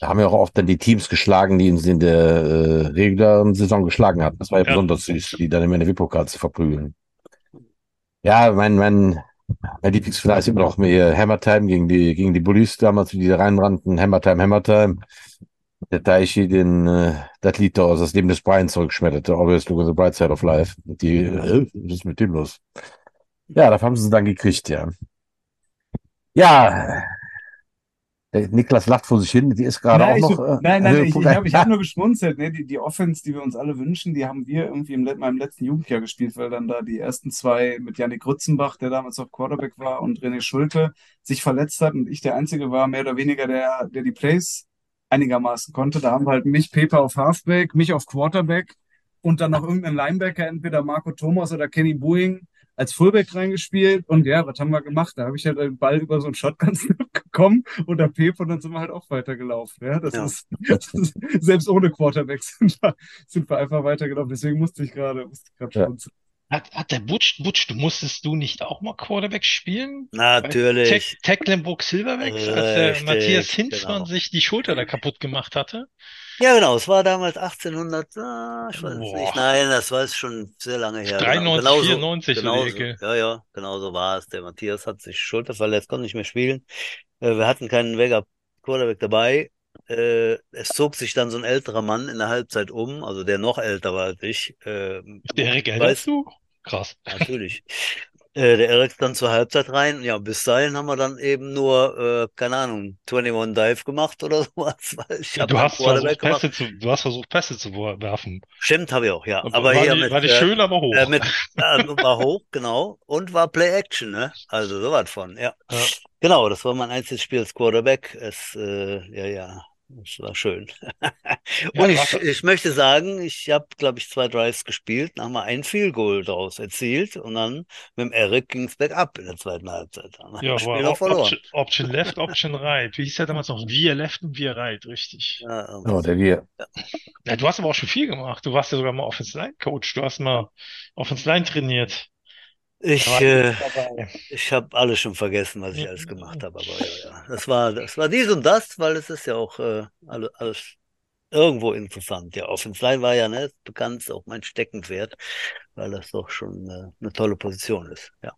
Da haben wir auch oft dann die Teams geschlagen, die uns in der äh, regulären Saison geschlagen hatten. Das war ja, Ja. besonders süß, die dann im NRW-Pokal zu verprügeln. Ja, mein, mein, Mein Lieblingsfinale ist immer noch mehr Hammer Time gegen die, gegen die Bullies damals, die da reinrannten. Hammer Time, Hammer Time. Der Daichi den, äh, das Lied da aus das Leben des Brian zurückschmetterte. Always look at the bright side of life. Die, äh, was ist mit dem los? Ja, dafür haben sie dann gekriegt, ja. Ja, der Niklas lacht vor sich hin, die ist gerade auch ich, noch. äh, nein, nein, äh, ich, ich habe hab [LAUGHS] nur geschmunzelt. Ne? Die, die Offense, die wir uns alle wünschen, die haben wir irgendwie in meinem letzten Jugendjahr gespielt, weil dann da die ersten zwei mit Yannick Rützenbach, der damals auch Quarterback war, und René Schulte sich verletzt hat und ich der Einzige war, mehr oder weniger, der, der die Plays einigermaßen konnte. Da haben wir halt mich, Pepe auf Halfback, mich auf Quarterback und dann noch irgendeinen Linebacker, entweder Marco Thomas oder Kenny Boeing, als Fullback reingespielt. Und ja, was haben wir gemacht? Da habe ich halt den Ball über so einen Shotgun-Snap [LAUGHS] bekommen oder Pepe und dann sind wir halt auch weitergelaufen. Ja, das Ja. ist, das ist selbst ohne Quarterback [LAUGHS] sind wir, sind wir einfach weitergelaufen. Deswegen musste ich gerade, musste ich gerade Ja. schmunzeln. Hat, hat der Butch, Butch, du musstest du nicht auch mal Quarterback spielen? Natürlich. Tech, Tecklenburg Silverbacks, als der Matthias Hinzmann genau. sich die Schulter da kaputt gemacht hatte? Ja, genau. Es war damals 1800, ah, ich weiß Boah. nicht. Nein, das war schon sehr lange her. 93, Genau, 94 so die genauso, Ecke. ja, ja, genau so war es. Der Matthias hat sich Schulter verletzt, konnte nicht mehr spielen. Äh, wir hatten keinen Backup Quarterback dabei. Äh, es zog sich dann so ein älterer Mann in der Halbzeit um, also der noch älter war als ich. Äh, Der Erik, erinnerst du? Krass. Natürlich. Äh, der Erik dann zur Halbzeit rein. Ja, bis dahin haben wir dann eben nur, äh, keine Ahnung, 21 Dive gemacht oder [LAUGHS] sowas. Ich hab Du hast versucht. Pässe zu, du hast versucht, Pässe zu werfen. Stimmt, habe ich auch, ja. Aber war hier die, mit, war die äh, schön, aber hoch. äh, mit, [LAUGHS] war hoch, genau. Und war Play-Action, ne? Also sowas von, ja. Ja. Genau, das war mein einziges Spiel als Quarterback. Es, äh, ja, ja, es war schön. [LAUGHS] Und ich, ich möchte sagen, ich habe, glaube ich, zwei Drives gespielt, dann haben wir ein Field Goal daraus erzielt und dann mit dem Eric ging es bergab in der zweiten Halbzeit. Dann Ja, das Spiel Op- verloren. Option, Option Left, [LAUGHS] Option Right. Wie hieß der damals noch? Wir Left und wir Right, richtig. Ja, Oh, der wir. Ja, du hast aber auch schon viel gemacht. Du warst ja sogar mal Offensive Line Coach. Du hast mal Offensive Line trainiert. Ich, äh, ich habe alles schon vergessen, was ich alles gemacht habe, aber ja, ja. Das war, das war dies und das, weil es ist ja auch äh, alle, alles irgendwo interessant. Ja, Offense Line war ja ne, bekannt, ist auch mein Steckenpferd, weil das doch schon äh, eine tolle Position ist. Ja,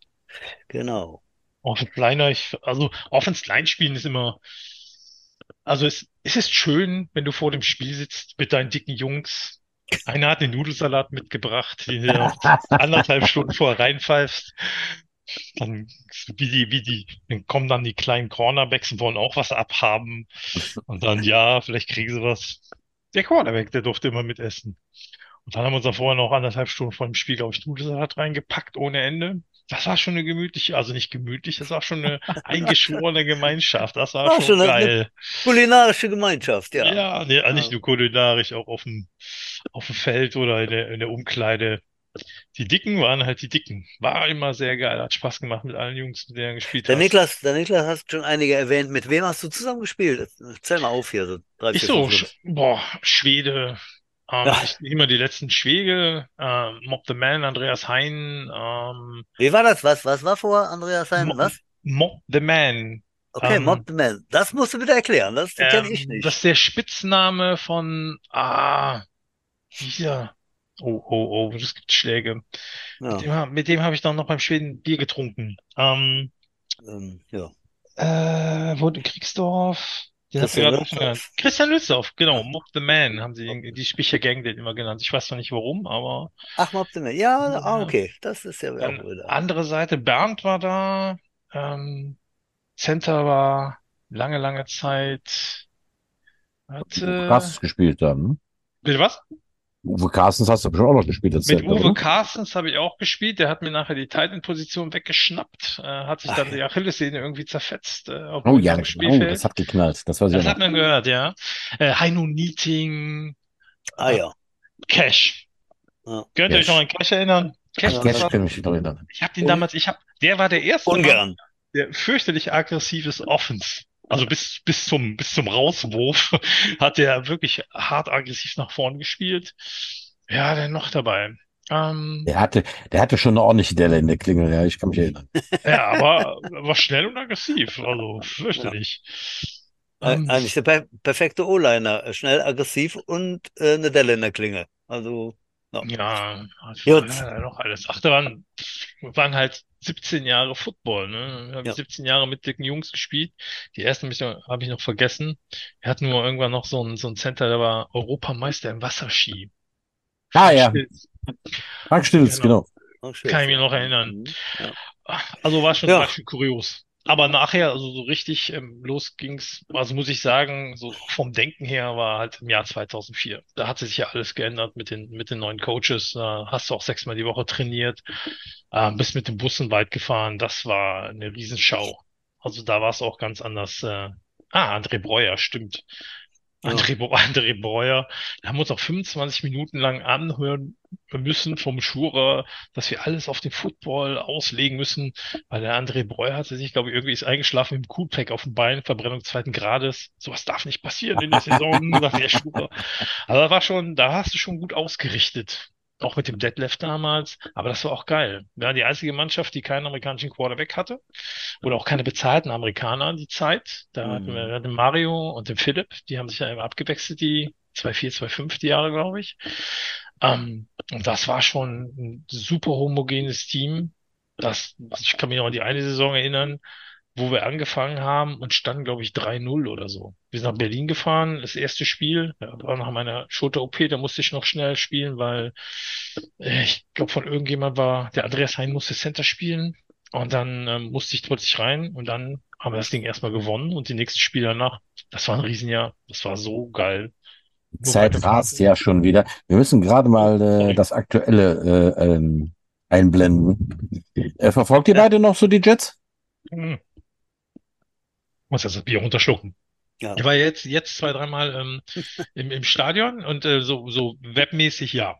genau. Offensive Liner, ich, also Offensive Line spielen ist immer, also es, es ist schön, wenn du vor dem Spiel sitzt mit deinen dicken Jungs. Einer hat den Nudelsalat mitgebracht, den du [LAUGHS] anderthalb Stunden vorher reinpfeifst. Dann, wie die, wie die, dann kommen dann die kleinen Cornerbacks und wollen auch was abhaben. Und dann, ja, vielleicht kriegen sie was. Der Cornerback, der durfte immer mitessen. Und dann haben wir uns da vorher noch anderthalb Stunden vor dem Spiel, glaube ich, Nudelsalat reingepackt ohne Ende. Das war schon eine gemütliche, also nicht gemütlich, das war schon eine [LAUGHS] eingeschworene Gemeinschaft. Das war War schon geil. Kulinarische Gemeinschaft, ja. Ja, nee, nicht Ja. nur kulinarisch, auch auf dem, auf dem Feld oder in der, in der Umkleide. Die Dicken waren halt die Dicken. War immer sehr geil, hat Spaß gemacht mit allen Jungs, mit denen du gespielt Der hast. Niklas, der Niklas hast schon einige erwähnt. Mit wem hast du zusammen gespielt? Zähl mal auf hier, so drei, Ich vier, so, fünf boah, Schwede, ähm, [LAUGHS] ich mal die letzten Schwede, ähm, Mob the Man, Andreas Hein, ähm, Wie war das? Was, was war vor Andreas Hein? Mo- Was? Mob the Man. Okay, ähm, Mob the Man. Das musst du bitte erklären. Das kenne ich Ähm, nicht. das ist der Spitzname von, ah, hier. Oh, oh, oh, es gibt Schläge. Ja, Mit dem, mit dem habe ich dann noch beim Schweden Bier getrunken. Ähm, ähm, ja. äh, wo, Kriegsdorf. Den hast du Christian gerade Lützow. Christian genau. Mock the Man haben sie den, die Spichergang den immer genannt. Ich weiß noch nicht warum, aber Ach, Mob the Man. Ja, ah, Ja. okay. Das ist ja auch dann wieder. andere Seite, Bernd war da, ähm, Center war lange, lange Zeit. Warte. Carstens gespielt dann. ne? Bitte was? Uwe Carstens hast du bestimmt auch noch gespielt. Mit Center, Uwe oder? Carstens habe ich auch gespielt. Der hat mir nachher die Titan-Position weggeschnappt, äh, hat sich dann Ach. die Achillessehne irgendwie zerfetzt, äh, Oh ja, genau. Das hat geknallt. Das Das hat man gehört, ja. Äh, Heino Nieting, Ah ja. Cash. Ja. Könnt ihr euch noch an Cash erinnern? Cash, Ja. Cash kann ich mich noch erinnern. ich habe den damals, ich habe, der war der erste Mann, Ungern. der fürchterlich aggressives Offense. Also bis, bis zum, bis zum Rauswurf [LAUGHS] hat der wirklich hart aggressiv nach vorn gespielt. Ja, der noch dabei. Ähm, Der hatte, der hatte schon eine ordentliche Delle in der Klingel, ja, ich kann mich erinnern. Ja, aber war schnell und aggressiv, also fürchterlich. Eig- Ähm, Eigentlich der per perfekte O-Liner. Äh, Schnell, aggressiv und äh, eine Delle in der Klinge. Also, ja, hat Gut. ja, noch alles. Ach, da waren, waren halt 17 Jahre Football, ne? Habe Ja. ich 17 Jahre mit dicken Jungs gespielt. Die ersten habe ich noch, hab ich noch vergessen. Wir hatten nur irgendwann noch so ein, so ein Center, der war Europameister im Wasserski. Ah, ja. Frank Stilz, Genau. genau. Kann ich mich noch erinnern. Mhm. Ja. Also war schon, Ja. war schon kurios. Aber nachher, also so richtig ähm, los ging's, also muss ich sagen, so vom Denken her war halt im Jahr 2004. Da hat sich ja alles geändert mit den, mit den neuen Coaches. Da hast du auch sechsmal die Woche trainiert, ähm, bist mit den Bussen weit gefahren. Das war eine Riesenschau. Also da war es auch ganz anders. Äh, ah, André Breuer, stimmt. André, André Breuer, da haben wir uns auch 25 Minuten lang anhören müssen vom Schurer, dass wir alles auf den Football auslegen müssen, weil der André Breuer hatte sich, glaube ich, irgendwie ist eingeschlafen mit dem Coolpack auf dem Bein, Verbrennung zweiten Grades. Sowas darf nicht passieren in der Saison, [LAUGHS] sagt der Schurer. Aber da war schon, da hast du schon gut ausgerichtet. Auch mit dem Detlef damals. Aber das war auch geil. Wir waren die einzige Mannschaft, die keinen amerikanischen Quarterback hatte. Oder auch keine bezahlten Amerikaner die Zeit. Da Mhm. hatten wir den Mario und den Philipp. Die haben sich ja immer abgewechselt, die 2-4, 2-5 die Jahre, glaube ich. Ähm, und das war schon ein super homogenes Team. Das, ich kann mich noch an die eine Saison erinnern, wo wir angefangen haben und standen, glaube ich, 3-0 oder so. Wir sind nach Berlin gefahren, das erste Spiel, ja, war nach meiner Schulter-OP, da musste ich noch schnell spielen, weil äh, ich glaube, von irgendjemand war, der Andreas Hein musste Center spielen und dann ähm, musste ich plötzlich rein und dann haben wir das Ding erstmal gewonnen und die nächsten Spiele danach, das war ein Riesenjahr, das war so geil. Die Zeit rast ja schon wieder. Wir müssen gerade mal äh, das aktuelle äh, ähm, einblenden. Äh, verfolgt ihr beide noch so die Jets? Hm. Muss das Bier runterschlucken. Ja. Ich war jetzt, jetzt zwei, dreimal ähm, [LAUGHS] im, im Stadion und äh, so, so webmäßig ja.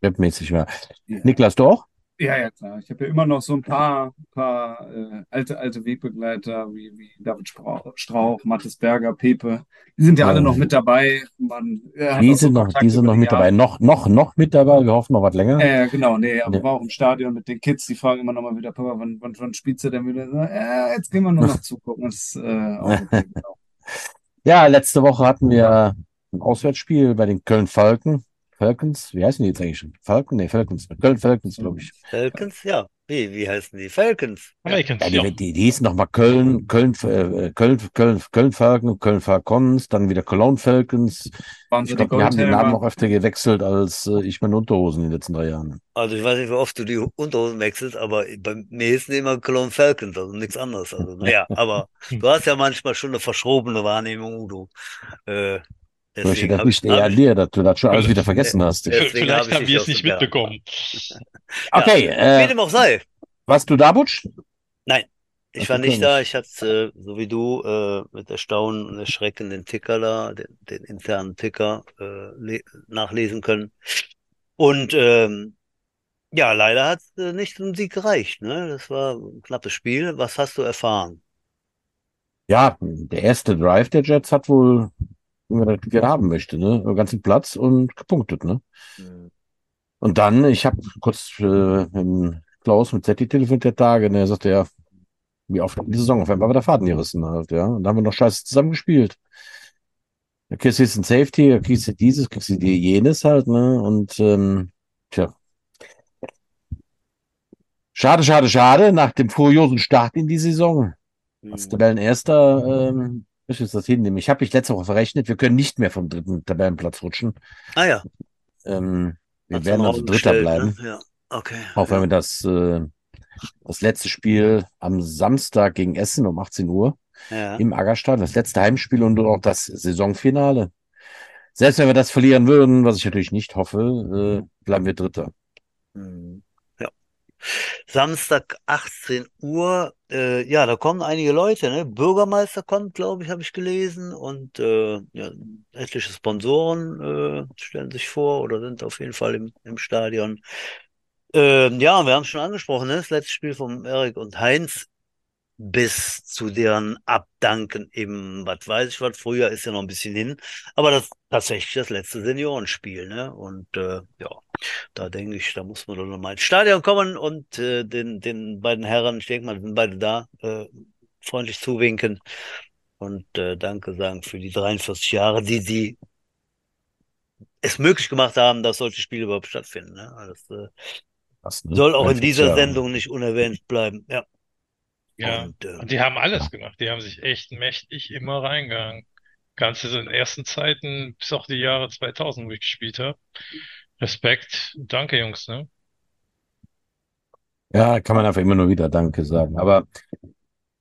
Webmäßig war. Ja. Niklas, du auch? Ja, ja, klar. Ich habe ja immer noch so ein paar, paar äh, alte, alte Wegbegleiter wie, wie David Strauch, Strauch, Mathis Berger, Pepe. Die sind ja alle Ja. noch mit dabei. Man, äh, Die sind noch, die sind noch mit dabei. Noch, noch, noch mit dabei. Wir hoffen noch was länger. Äh, genau, nee, aber Ja. war auch im Stadion mit den Kids, die fragen immer noch mal wieder, Papa, wann, wann, wann spielst du denn wieder? Äh, jetzt gehen wir nur noch [LAUGHS] zugucken. Das äh, auch okay, genau. [LAUGHS] Ja, letzte Woche hatten wir ein Auswärtsspiel bei den Köln Falken. Falcons, wie heißen die jetzt eigentlich schon? Falcon? Nee, Falcons. Köln Falcons, glaube ich. Falcons, ja. Wie, wie heißen die? Falcons. Ja, die, die, die hießen nochmal Köln, Köln, äh, Köln, Köln, Köln Falcon, Köln Falcons, dann wieder Cologne Falcons. Waren Ich die glaube, wir haben den Namen noch öfter gewechselt als äh, ich meine Unterhosen in den letzten drei Jahren. Also ich weiß nicht, wie oft du die Unterhosen wechselst, aber bei mir ist immer Cologne Falcons, also nichts anderes. Also naja, aber [LAUGHS] du hast ja manchmal schon eine verschrobene Wahrnehmung, Udo. Äh, Vielleicht deswegen das habe ich, nicht hab ich, dir, dass du das schon alles wieder vergessen hast. Ja. Deswegen Vielleicht ich haben wir es nicht mitbekommen. [LAUGHS] Okay, wie äh, dem auch sei. warst du da, Butsch? Nein, ich war nicht da. Ich hatte, äh, so wie du, äh, mit Erstaunen und Erschrecken den Ticker da, den, den internen Ticker, äh, le- nachlesen können. Und ähm, ja, leider hat es nicht zum Sieg gereicht. Ne? Das war ein knappes Spiel. Was hast du erfahren? Ja, der erste Drive der Jets hat wohl, man das gerne haben möchte, ne? Den ganzen Platz und gepunktet, ne? Und dann, ich habe kurz äh, mit Klaus mit Zetti telefoniert der Tage, und er sagte ja, wie oft die Saison auf einmal war der Faden gerissen halt, ja. Und dann haben wir noch scheiße zusammen gespielt. Da kriegst du jetzt ein Safety, da kriegst du dieses, kriegst du dir jenes halt, ne? Und ähm, tja. Schade, schade, schade, nach dem furiosen Start in die Saison. Als Hm. Tabellenerster ähm, ich jetzt das hinnehmen. Ich habe mich letzte Woche verrechnet, wir können nicht mehr vom dritten Tabellenplatz rutschen. Ah ja, Ähm, wir hat's werden also Dritter gestellt, bleiben. Ne? Ja, okay. Auch wenn Ja. wir das, äh, das letzte Spiel am Samstag gegen Essen um 18 Uhr Ja. im Aggerstadion, das letzte Heimspiel und auch das Saisonfinale. Selbst wenn wir das verlieren würden, was ich natürlich nicht hoffe, äh, bleiben wir Dritter. Hm. Samstag 18 Uhr, äh, ja, da kommen einige Leute, ne? Bürgermeister kommt, glaube ich, habe ich gelesen und äh, ja, etliche Sponsoren äh, stellen sich vor oder sind auf jeden Fall im, im Stadion. Ähm, ja, wir haben es schon angesprochen, ne? Das letzte Spiel von Erik und Heinz bis zu deren Abdanken im, was weiß ich was, früher ist ja noch ein bisschen hin, aber das tatsächlich das letzte Seniorenspiel, ne? Und äh, ja, da denke ich, da muss man doch noch mal ins Stadion kommen und äh, den, den beiden Herren, ich denke mal, sind beide da, äh, freundlich zuwinken und äh, Danke sagen für die 43 Jahre, die sie es möglich gemacht haben, dass solche Spiele überhaupt stattfinden. Ne? Das, äh? Soll auch in 43 dieser. Sendung nicht unerwähnt bleiben. Ja. Ja. Und, äh, Und die haben alles gemacht. Die haben sich echt mächtig immer reingegangen. Ganze so in ersten Zeiten bis auch die Jahre 2000, wo ich gespielt habe. Respekt. Danke, Jungs, ne? Ja, kann man einfach immer nur wieder Danke sagen. Aber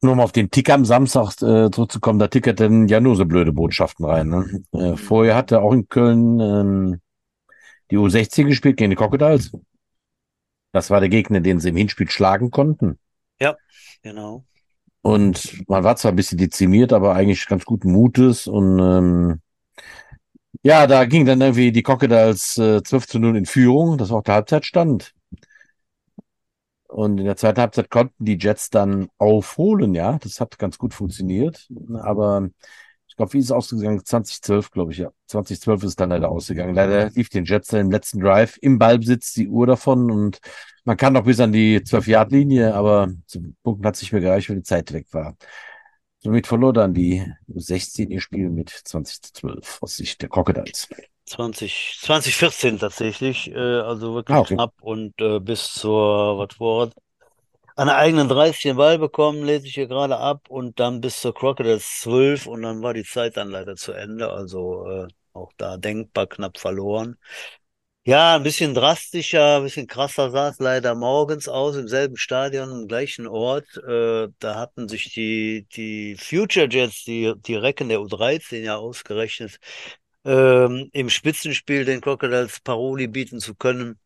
nur um auf den Ticker am Samstag äh, zurückzukommen, da tickert dann ja nur so blöde Botschaften rein. Ne? Äh, vorher hatte auch in Köln ähm, die U16 gespielt gegen die Crocodiles. Das war der Gegner, den sie im Hinspiel schlagen konnten. Genau. Und man war zwar ein bisschen dezimiert, aber eigentlich ganz guten Mutes. Und ähm, ja, da ging dann irgendwie die Crocodiles äh, 12 zu 0 in Führung. Das war auch der Halbzeitstand. Und in der zweiten Halbzeit konnten die Jets dann aufholen, ja. Das hat ganz gut funktioniert. Aber ich glaube, wie ist es ausgegangen? 2012, glaube ich, ja. 2012 ist es dann leider ausgegangen. Leider lief den Jets dann im letzten Drive im Ballbesitz die Uhr davon und man kann noch bis an die 12-Yard-Linie, aber zum Punkten hat sich mir gereicht, weil die Zeit weg war. Somit verlor dann die U16 ihr Spiel mit 20 zu 12 aus Sicht der Crocodiles. 20, 2014 tatsächlich, äh, also wirklich Ah, okay. knapp und äh, bis zur, was war der eigenen 30 den Ball bekommen, lese ich hier gerade ab und dann bis zur Crocodiles 12 und dann war die Zeit dann leider zu Ende, also äh, auch da denkbar knapp verloren. Ja, ein bisschen drastischer, ein bisschen krasser sah es leider morgens aus, im selben Stadion, im gleichen Ort. Äh, da hatten sich die, die Future Jets, die, die Recken der U13 ja ausgerechnet, ähm, im Spitzenspiel den Crocodiles Paroli bieten zu können.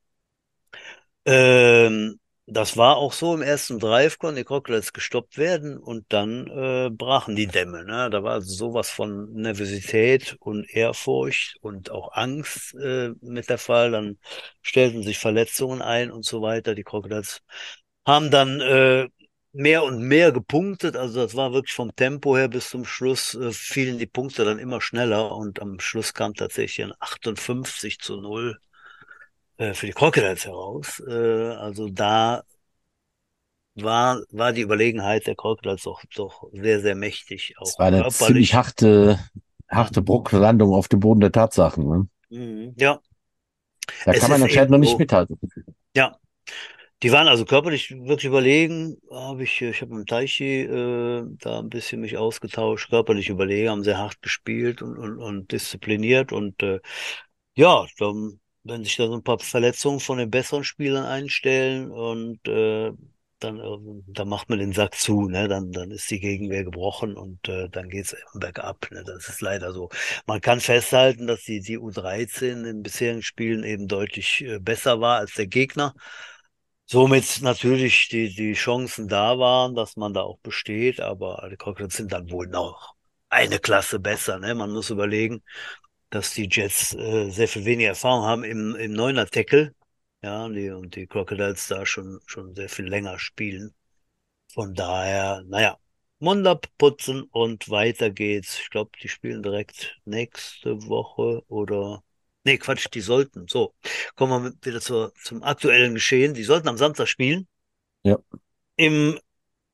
Ähm, das war auch so im ersten Drive, konnten die Crocodiles gestoppt werden und dann äh, brachen die Dämme. Ne? Da war also sowas von Nervosität und Ehrfurcht und auch Angst äh, mit der Fall. Dann stellten sich Verletzungen ein und so weiter. Die Crocodiles haben dann äh, mehr und mehr gepunktet. Also das war wirklich vom Tempo her bis zum Schluss äh, fielen die Punkte dann immer schneller und am Schluss kam tatsächlich ein 58 zu 0 äh, für die Crocodiles heraus. Äh, also da war, war die Überlegenheit der Crocodiles doch, doch sehr, sehr mächtig. Auch Das war eine körperlich. ziemlich harte, harte Bruchlandung auf dem Boden der Tatsachen. Ne? Mhm, ja, Da Es kann man anscheinend noch nicht mithalten. ja. Die waren also körperlich wirklich überlegen. Habe ich, ich habe mit dem Taichi äh, da ein bisschen mich ausgetauscht. Körperlich überlegen, haben sehr hart gespielt und, und, und diszipliniert. Und äh, ja, dann, wenn sich da so ein paar Verletzungen von den besseren Spielern einstellen und äh, dann, äh, dann macht man den Sack zu, ne? Dann, dann ist die Gegenwehr gebrochen und äh, dann geht's bergab. Ne? Das ist leider so. Man kann festhalten, dass die, die U13 in bisherigen Spielen eben deutlich äh, besser war als der Gegner. Somit natürlich die, die Chancen da waren, dass man da auch besteht, aber die Crocodiles sind dann wohl noch eine Klasse besser. Ne? Man muss überlegen, dass die Jets äh, sehr viel weniger Erfahrung haben im, im Neuner-Tackle. Ja, und die, und die Crocodiles da schon, schon sehr viel länger spielen. Von daher, naja, Mund abputzen und weiter geht's. Ich glaube, die spielen direkt nächste Woche oder. Nee, Quatsch, die sollten. So, kommen wir wieder zur, zum aktuellen Geschehen. Die sollten am Samstag spielen. Ja. Im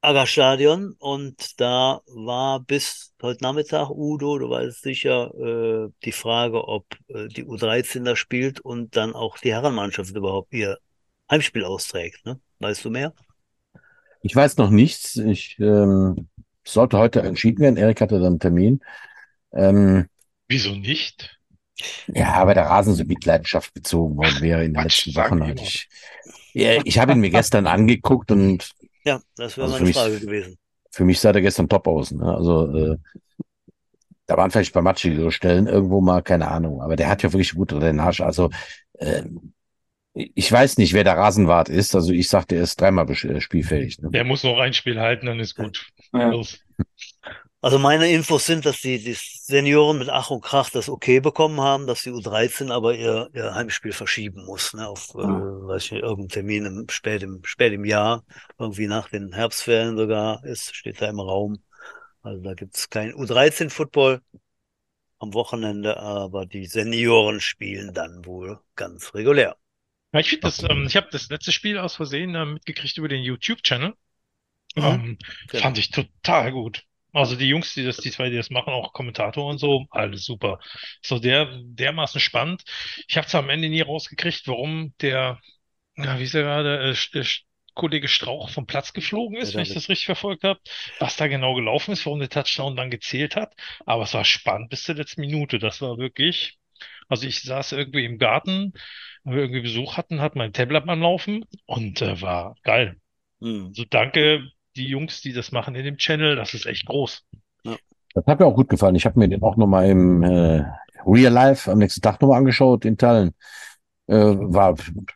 Aggerstadion und da war bis heute Nachmittag, Udo, du weißt sicher, äh, die Frage, ob äh, die U13 da spielt und dann auch die Herrenmannschaft überhaupt ihr Heimspiel austrägt. Ne? Weißt du mehr? Ich weiß noch nichts. Ich ähm, sollte heute entschieden werden. Erik hatte dann einen Termin. Ähm, Wieso nicht? ja, weil der Rasen so Mitleidenschaft bezogen worden wäre in den letzten Wochen. ich ja, ich habe ihn mir gestern angeguckt und Ja, das wäre Also meine mich- Frage gewesen. für mich sah der gestern top aus. Ne? Also äh, da waren vielleicht ein paar matschigere Stellen irgendwo mal, keine Ahnung. Aber der hat ja wirklich gute Drainage. Also äh, ich weiß nicht, wer der Rasenwart ist. Also ich sagte, er ist dreimal äh, spielfähig. Ne? Der muss noch ein Spiel halten, dann ist gut. Ja. Los. Also meine Infos sind, dass die, die Senioren mit Ach und Krach das okay bekommen haben, dass die U13 aber ihr, ihr Heimspiel verschieben muss, ne, auf, äh, Ah. weiß ich nicht, irgendeinen Termin im, spät im, spät im Jahr, irgendwie nach den Herbstferien sogar ist, steht da im Raum. Also da gibt's kein U13-Football am Wochenende, aber die Senioren spielen dann wohl ganz regulär. Ja, ich finde das, ähm, ich habe das letzte Spiel aus Versehen äh, mitgekriegt über den YouTube-Channel. Mhm. Ähm, Genau. fand ich total gut. Also die Jungs, die das, die zwei, die das machen, auch Kommentator und so, alles super. So der, dermaßen spannend. Ich habe zwar am Ende nie rausgekriegt, warum der ja, wie ist er gerade, äh, äh, Kollege Strauch vom Platz geflogen ist, Ja, wenn ich das richtig verfolgt habe, was da genau gelaufen ist, warum der Touchdown dann gezählt hat. Aber es war spannend bis zur letzten Minute. Das war wirklich, also ich saß irgendwie im Garten, weil wir irgendwie Besuch hatten, hat mein Tablet am Laufen und äh, war geil. Hm. Also danke, die Jungs, die das machen in dem Channel, das ist echt groß. Das hat mir auch gut gefallen. Ich habe mir den auch nochmal im äh, Real Life am nächsten Tag nochmal angeschaut in Teilen. Äh, war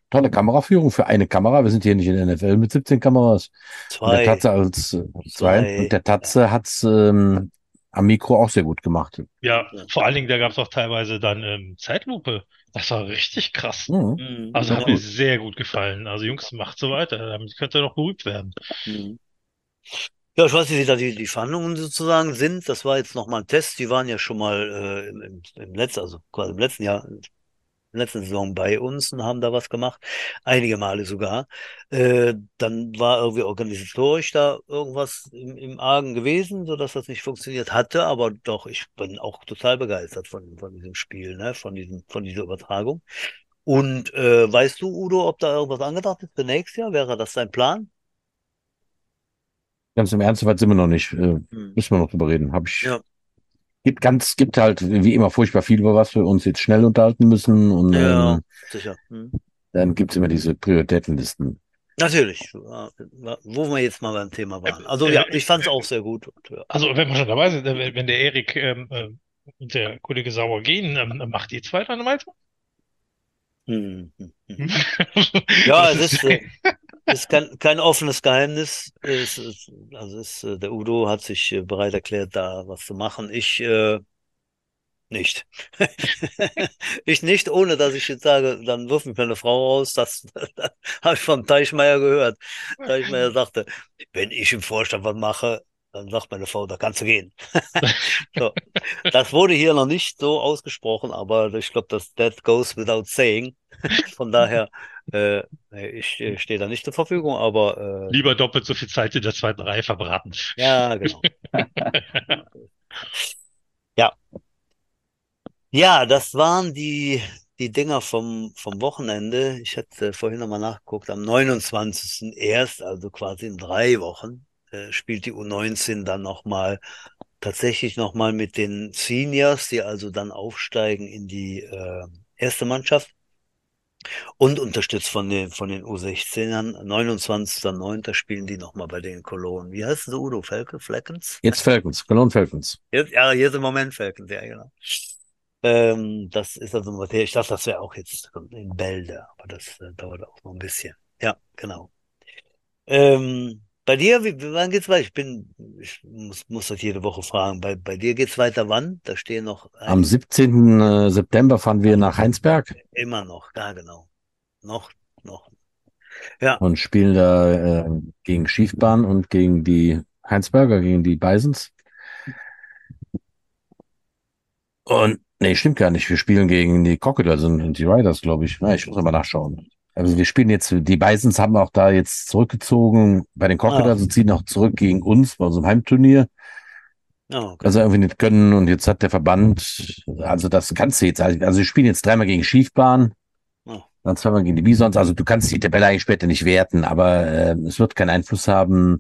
tolle Kameraführung für eine Kamera. Wir sind hier nicht in der NFL mit 17 Kameras. Und der Zwei. Tatze als äh, zwei. Zwei. Und der Tatze hat's ähm, am Mikro auch sehr gut gemacht. Ja, Ja. vor allen Dingen, da gab es auch teilweise dann ähm, Zeitlupe. Das war richtig krass. Mhm. Hm. Also Ja, hat mir gut. sehr gut gefallen. Also Jungs, macht so weiter. Damit könnt ihr noch berühmt werden. Hm. Ja, ich weiß nicht, wie da die, Verhandlungen sozusagen sind. Das war jetzt nochmal ein Test. Die waren ja schon mal äh, im, im, im letzten, also quasi im letzten Jahr, der letzten Saison bei uns und haben da was gemacht. Einige Male sogar. Äh, dann war irgendwie organisatorisch da irgendwas im, im Argen gewesen, sodass das nicht funktioniert hatte. Aber doch, ich bin auch total begeistert von, von diesem Spiel, ne? Von diesem, von dieser Übertragung. Und äh, weißt du, Udo, ob da irgendwas angedacht ist für nächstes Jahr? Wäre das dein Plan? Ganz im Ernst, soweit sind wir noch nicht. Äh, Hm. müssen wir noch drüber reden. Hab ich. Ja. Gibt ganz, gibt halt wie immer furchtbar viel, über was wir uns jetzt schnell unterhalten müssen. Und Ja, ähm, sicher. Hm. dann gibt's immer diese Prioritätenlisten. Natürlich, ja, wo wir jetzt mal beim Thema waren. Also ja, ich fand es auch sehr gut. Und, ja. Also wenn wir schon dabei sind, äh, wenn der Erik ähm, äh, und der Kollege Sauer gehen, ähm, macht ihr zwei dann weiter? Hm, hm, hm. [LAUGHS] Ja, Das es ist, [LAUGHS] äh, ist kein, kein offenes Geheimnis. Es ist, also es, äh, der Udo hat sich äh, bereit erklärt, da was zu machen. Ich äh, nicht. [LAUGHS] Ich nicht, ohne dass ich jetzt sage, dann wirf mich meine Frau raus. Das, [LAUGHS] habe ich von Teichmeier gehört. Teichmeier sagte, wenn ich im Vorstand was mache, dann sagt meine Frau, da kannst du gehen. [LAUGHS] So. Das wurde hier noch nicht so ausgesprochen, aber ich glaube, das that goes without saying. Von daher, äh, ich äh, stehe da nicht zur Verfügung, aber äh, Lieber doppelt so viel Zeit in der zweiten Reihe verbraten. ja, genau. [LAUGHS] Ja. Ja, das waren die, die Dinger vom, vom Wochenende. Ich hatte vorhin nochmal nachgeguckt, am 29. erst, also quasi in drei Wochen, äh, spielt die U19 dann nochmal, tatsächlich nochmal mit den Seniors, die also dann aufsteigen in die äh, erste Mannschaft und unterstützt von den, von den U16ern. 29.09. spielen die nochmal bei den Cologne. Wie heißt es, Udo? Felke? Fleckens? Jetzt Falcons, Cologne Falcons. Jetzt, ja, jetzt im Moment Falcons, ja, genau. Ähm, das ist also Materie. Ich dachte, das wäre auch jetzt in Bälde, aber das äh, dauert auch noch ein bisschen. Ja, genau. Ähm, bei dir, wie, wann geht's weiter? Ich bin, ich muss, muss das jede Woche fragen. Bei, bei dir geht's weiter wann? Da stehen noch Am ein, 17. äh, September fahren wir nach Heinsberg immer noch, ja, genau. Noch, noch. Ja, und spielen da äh, gegen Schiefbahn und gegen die Heinsberger, gegen die Bisons. Und nee, stimmt gar nicht. Wir spielen gegen die Crocodiles und, und die Riders, glaube ich. Na, ich muss mal nachschauen. Also wir spielen jetzt, die Bisons haben auch da jetzt zurückgezogen bei den Crocodiles Ah. und ziehen auch zurück gegen uns bei unserem Heimturnier. okay. Also irgendwie nicht können und jetzt hat der Verband, also das kannst du jetzt, also wir spielen jetzt dreimal gegen Schiefbahn, Ja. dann zweimal gegen die Bisons, also du kannst die Tabelle eigentlich später nicht werten, aber äh, es wird keinen Einfluss haben.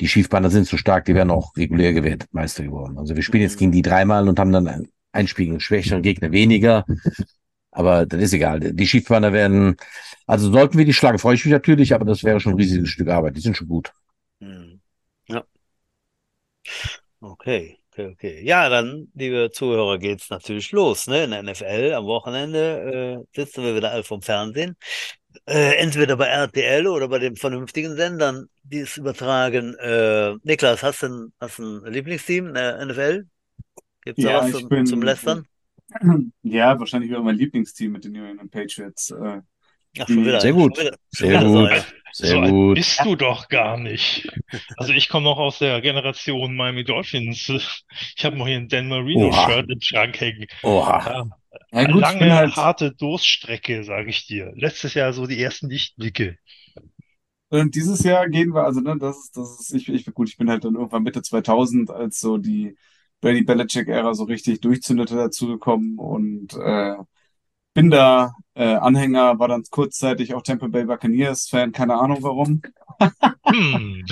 Die Schiefbahner sind so stark, die werden auch regulär gewertet Meister geworden. Also wir spielen jetzt Mhm. gegen die dreimal und haben dann ein, ein Spiel gegen schwächeren Gegner weniger. Aber das ist egal. Die Schiefbahner werden, also sollten wir die schlagen, freue ich mich natürlich, aber das wäre schon ein riesiges Stück Arbeit. Die sind schon gut. Hm. Ja. Okay, okay, okay. Ja, dann, liebe Zuhörer, geht's natürlich los, ne? In der NFL am Wochenende äh, sitzen wir wieder alle vom Fernsehen. Äh, entweder bei RTL oder bei den vernünftigen Sendern, die es übertragen. Äh, Niklas, hast du ein, hast ein Lieblingsteam in der NFL? Gibt's da Ja, was zum, bin- zum Lästern? Ja, wahrscheinlich wieder mein Lieblingsteam mit den New England Patriots. Äh, Ach, schon wieder. Sehr schon gut. wieder- Sehr gut. Sehr so gut. bist du doch gar nicht. Also ich komme noch aus der Generation Miami Dolphins. Ich habe noch hier ein Dan Marino Oha. Shirt im Schrank hängen. Oha. Ja, ja gut, ich bin lange, halt, harte Durststrecke, sage ich dir. Letztes Jahr so die ersten Lichtblicke. und dieses Jahr gehen wir, also ne, das ist, das ist, ich, ich, gut, ich bin halt dann irgendwann Mitte 2000, als so die Brady Belichick-Ära so richtig durchzündete dazugekommen und äh, bin da äh, Anhänger, war dann kurzzeitig auch Tampa Bay Buccaneers Fan, keine Ahnung warum. Hm.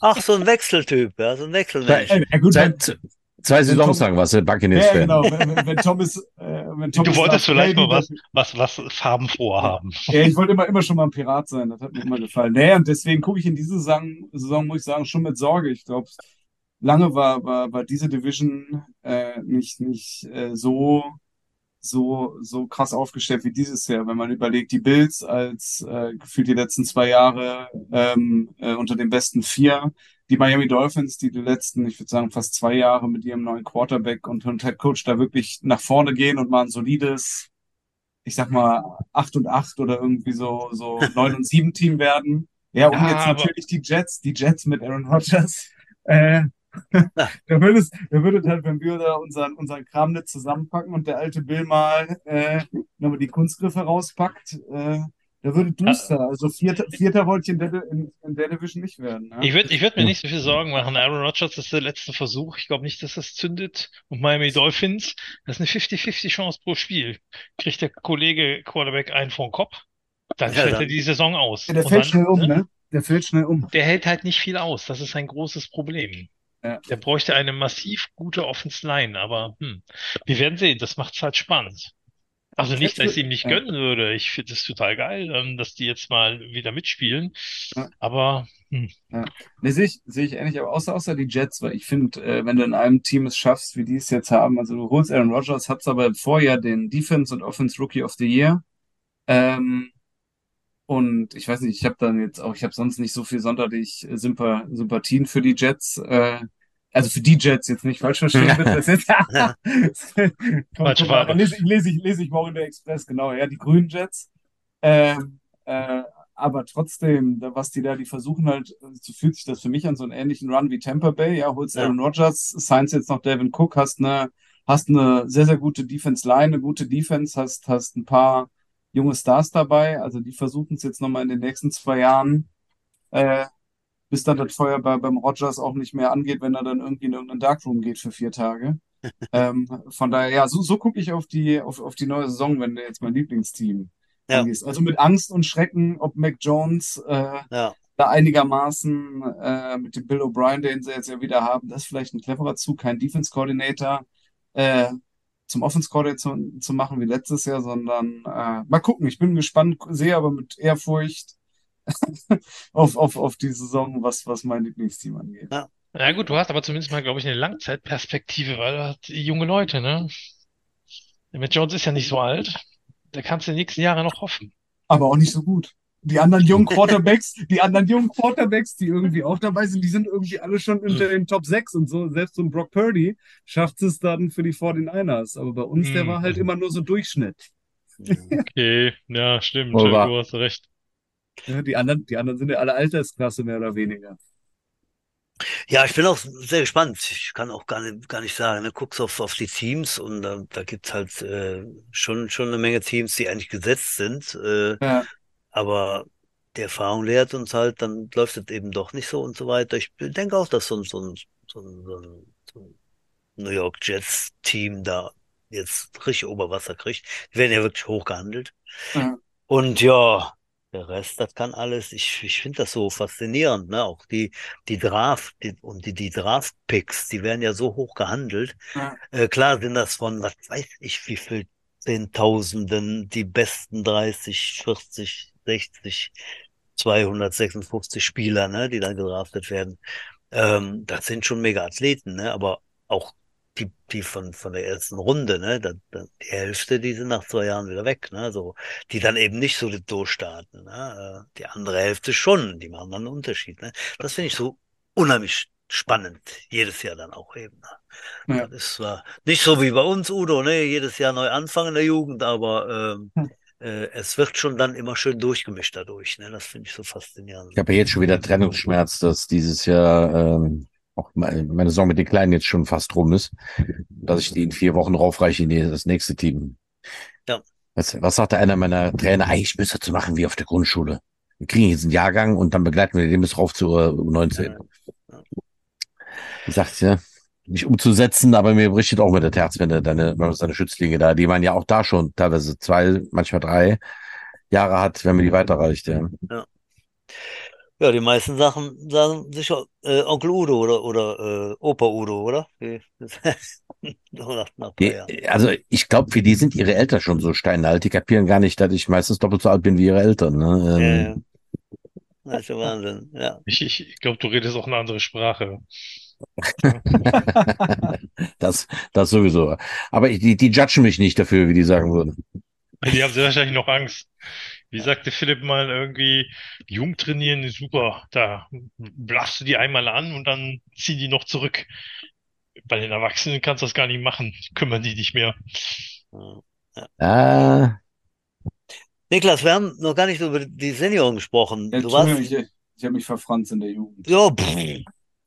Ach, so ein Wechseltyp, ja, so ein Wechselmensch. Ja, gut, wenn, Seit zwei Saisons lang warst du ja, Buccaneers-Fan. genau, wenn, wenn, wenn Thomas, äh, wenn Thomas Du wolltest vielleicht mal was, was, was Farben vorhaben. Ja, ich wollte immer, immer schon mal ein Pirat sein. Das hat mir immer gefallen. Nee, und deswegen gucke ich in diese Saison, Saison, muss ich sagen, schon mit Sorge. Ich glaube, lange war, war, war diese Division äh, nicht, nicht äh, so, so, so krass aufgestellt wie dieses Jahr. Wenn man überlegt, die Bills als äh, gefühlt die letzten zwei Jahre ähm, äh, unter den besten vier, die Miami Dolphins, die die letzten, ich würde sagen, fast zwei Jahre mit ihrem neuen Quarterback und, und Head Coach da wirklich nach vorne gehen und mal ein solides ich sag mal, 8 und 8 oder irgendwie so, so [LAUGHS] 9 und 7 Team werden. Ja, und Ja, jetzt natürlich die Jets, die Jets mit Aaron Rodgers. Äh, [LAUGHS] da würde es, da würde halt, wenn wir da unseren, unseren Kram nicht zusammenpacken und der alte Bill mal, äh, nochmal die Kunstgriffe rauspackt, äh, da würde duster. Also vierter, vierter wollte ich in der, in, in der Division nicht werden. Ne? Ich würde ich würd mir nicht so viel Sorgen machen. Aaron Rodgers ist der letzte Versuch. Ich glaube nicht, dass das zündet. Und Miami Dolphins, das ist eine 50-50 Chance pro Spiel. Kriegt der Kollege Quarterback einen vor den Kopf, dann Ja, fällt er die Saison aus. Ja, der Und fällt dann, schnell um, ne? ne? Der fällt schnell um. Der hält halt nicht viel aus. Das ist ein großes Problem. Ja. Der bräuchte eine massiv gute Offense Line, aber hm, wir werden sehen. Das macht's halt spannend. Also nicht, dass ich es ihm nicht Ja. gönnen würde. Ich finde es total geil, ähm, dass die jetzt mal wieder mitspielen. Ja. Aber hm, Ne, sehe ich, sehe ich ähnlich, aber außer, außer die Jets, weil ich finde, äh, wenn du in einem Team es schaffst, wie die es jetzt haben, also du holst Aaron Rodgers, hat's aber im Vorjahr den Defense und Offense Rookie of the Year. Ähm, und ich weiß nicht, ich habe dann jetzt auch, ich habe sonst nicht so viel sonderlich äh, Sympa Sympathien für die Jets. Äh, also für die Jets jetzt nicht falsch verstehen. Das ist, mal, Farbe. lese, ich- lese ich, lese ich morgen der Express, genau, ja, die grünen Jets. Ähm, äh, aber trotzdem, was die da, die versuchen halt, so fühlt sich das für mich an, so einen ähnlichen Run wie Tampa Bay. Ja, holst Ja. Aaron Rodgers, signst jetzt noch Devin Cook, hast eine, hast eine sehr, sehr gute Defense Line, eine gute Defense, hast, hast ein paar junge Stars dabei. Also die versuchen es jetzt nochmal in den nächsten zwei Jahren, äh, bis dann das Feuer bei, beim Rodgers auch nicht mehr angeht, wenn er dann irgendwie in irgendeinen Darkroom geht für vier Tage. [LAUGHS] ähm, von daher, ja, so, so gucke ich auf die, auf, auf die neue Saison, wenn du jetzt mein Lieblingsteam Ja. angehst. Also mit Angst und Schrecken, ob Mac Jones äh, Ja. da einigermaßen äh, mit dem Bill O'Brien, den sie jetzt ja wieder haben, das ist vielleicht ein cleverer Zug, kein Defense Coordinator äh, zum Offense Coordinator zu, zu machen wie letztes Jahr, sondern äh, mal gucken. Ich bin gespannt, sehe aber mit Ehrfurcht [LAUGHS] auf, auf, auf die Saison, was, was mein Lieblingsteam angeht. Na gut, du hast aber zumindest mal, glaube ich, eine Langzeitperspektive, weil du hast junge Leute, ne? Der Matt Jones ist ja nicht so alt. Da kannst du die nächsten Jahre noch hoffen. Aber auch nicht so gut. Die anderen jungen [LAUGHS] Quarterbacks, die anderen jungen Quarterbacks, die irgendwie auch dabei sind, die sind irgendwie alle schon unter den Top 6 und so. Selbst so ein Brock Purdy schafft es dann für die 49ers. Aber bei uns, der war halt immer nur so Durchschnitt. Okay, ja, stimmt. Wahr. Du hast recht. Ja, die anderen, die anderen sind ja alle Altersklasse mehr oder weniger. Ja, ich bin auch sehr gespannt. Ich kann auch gar nicht, gar nicht sagen. Ne? Guckst auf, auf die Teams und da, da gibt's halt äh, schon, schon eine Menge Teams, die eigentlich gesetzt sind. Äh, Ja. Aber die Erfahrung lehrt uns halt, dann läuft es eben doch nicht so und so weiter. Ich denke auch, dass so ein, so ein, so ein, so ein, New York Jets Team da jetzt richtig Oberwasser kriegt. Die werden ja wirklich hoch gehandelt. Ja. Und ja, der Rest, das kann alles. Ich, ich finde das so faszinierend, ne? Auch die, die Draft die, und die, die Draft-Picks, die werden ja so hoch gehandelt. Ja. Äh, klar sind das von, was weiß ich, wie viel Zehntausenden, die besten 30, 40, 60, 256 Spieler, ne, die dann gedraftet werden. Ähm, das sind schon mega Athleten, ne? Aber auch die, die von, von der ersten Runde, ne? Da, da, die Hälfte, die sind nach zwei Jahren wieder weg, ne? So, die dann eben nicht so durchstarten, ne? Äh, Die andere Hälfte schon, die machen dann einen Unterschied, ne? Das finde ich so unheimlich spannend, jedes Jahr dann auch eben. Ne? Ja. Das ist zwar nicht so wie bei uns, Udo, ne? Jedes Jahr neu anfangen in der Jugend, aber ähm, Hm. Äh, es wird schon dann immer schön durchgemischt dadurch, ne? Das finde ich so faszinierend. Ich habe ja jetzt schon wieder Trennungsschmerz, dass dieses Jahr ähm, auch meine, Saison mit den Kleinen jetzt schon fast rum ist, dass ich die in vier Wochen raufreiche in das nächste Team. Ja. Was, was sagte einer meiner Trainer? Eigentlich müsste zu machen wie auf der Grundschule. Wir kriegen jetzt einen Jahrgang und dann begleiten wir den bis rauf zur U19. Ja. Ich sagte, ja, mich umzusetzen, aber mir bricht auch mit der Herz, wenn er deine, seine Schützlinge da, die man ja auch da schon teilweise zwei, manchmal drei Jahre hat, wenn man die weiterreicht, ja. Ja, die meisten Sachen sagen sicher äh, Onkel Udo oder, oder äh, Opa Udo, oder? [LAUGHS] Die, also ich glaube, für die sind ihre Eltern schon so steinalt. Die kapieren gar nicht, dass ich meistens doppelt so alt bin wie ihre Eltern. Ne? Ja, Ähm, ja. Das ist ja Wahnsinn, ja. Ich, ich glaube, du redest auch eine andere Sprache. [LAUGHS] das, das sowieso. Aber ich, die, die judgen mich nicht dafür, wie die sagen würden. Die haben sehr wahrscheinlich noch Angst. Wie sagte Philipp mal irgendwie, jung trainieren ist super. Da blast du die einmal an und dann ziehen die noch zurück. Bei den Erwachsenen kannst du das gar nicht machen. Kümmern die nicht mehr. Ah, Niklas, wir haben noch gar nicht über die Senioren gesprochen. Ja, Du warst, ich, ich habe mich verfranst in der Jugend. ja, pff,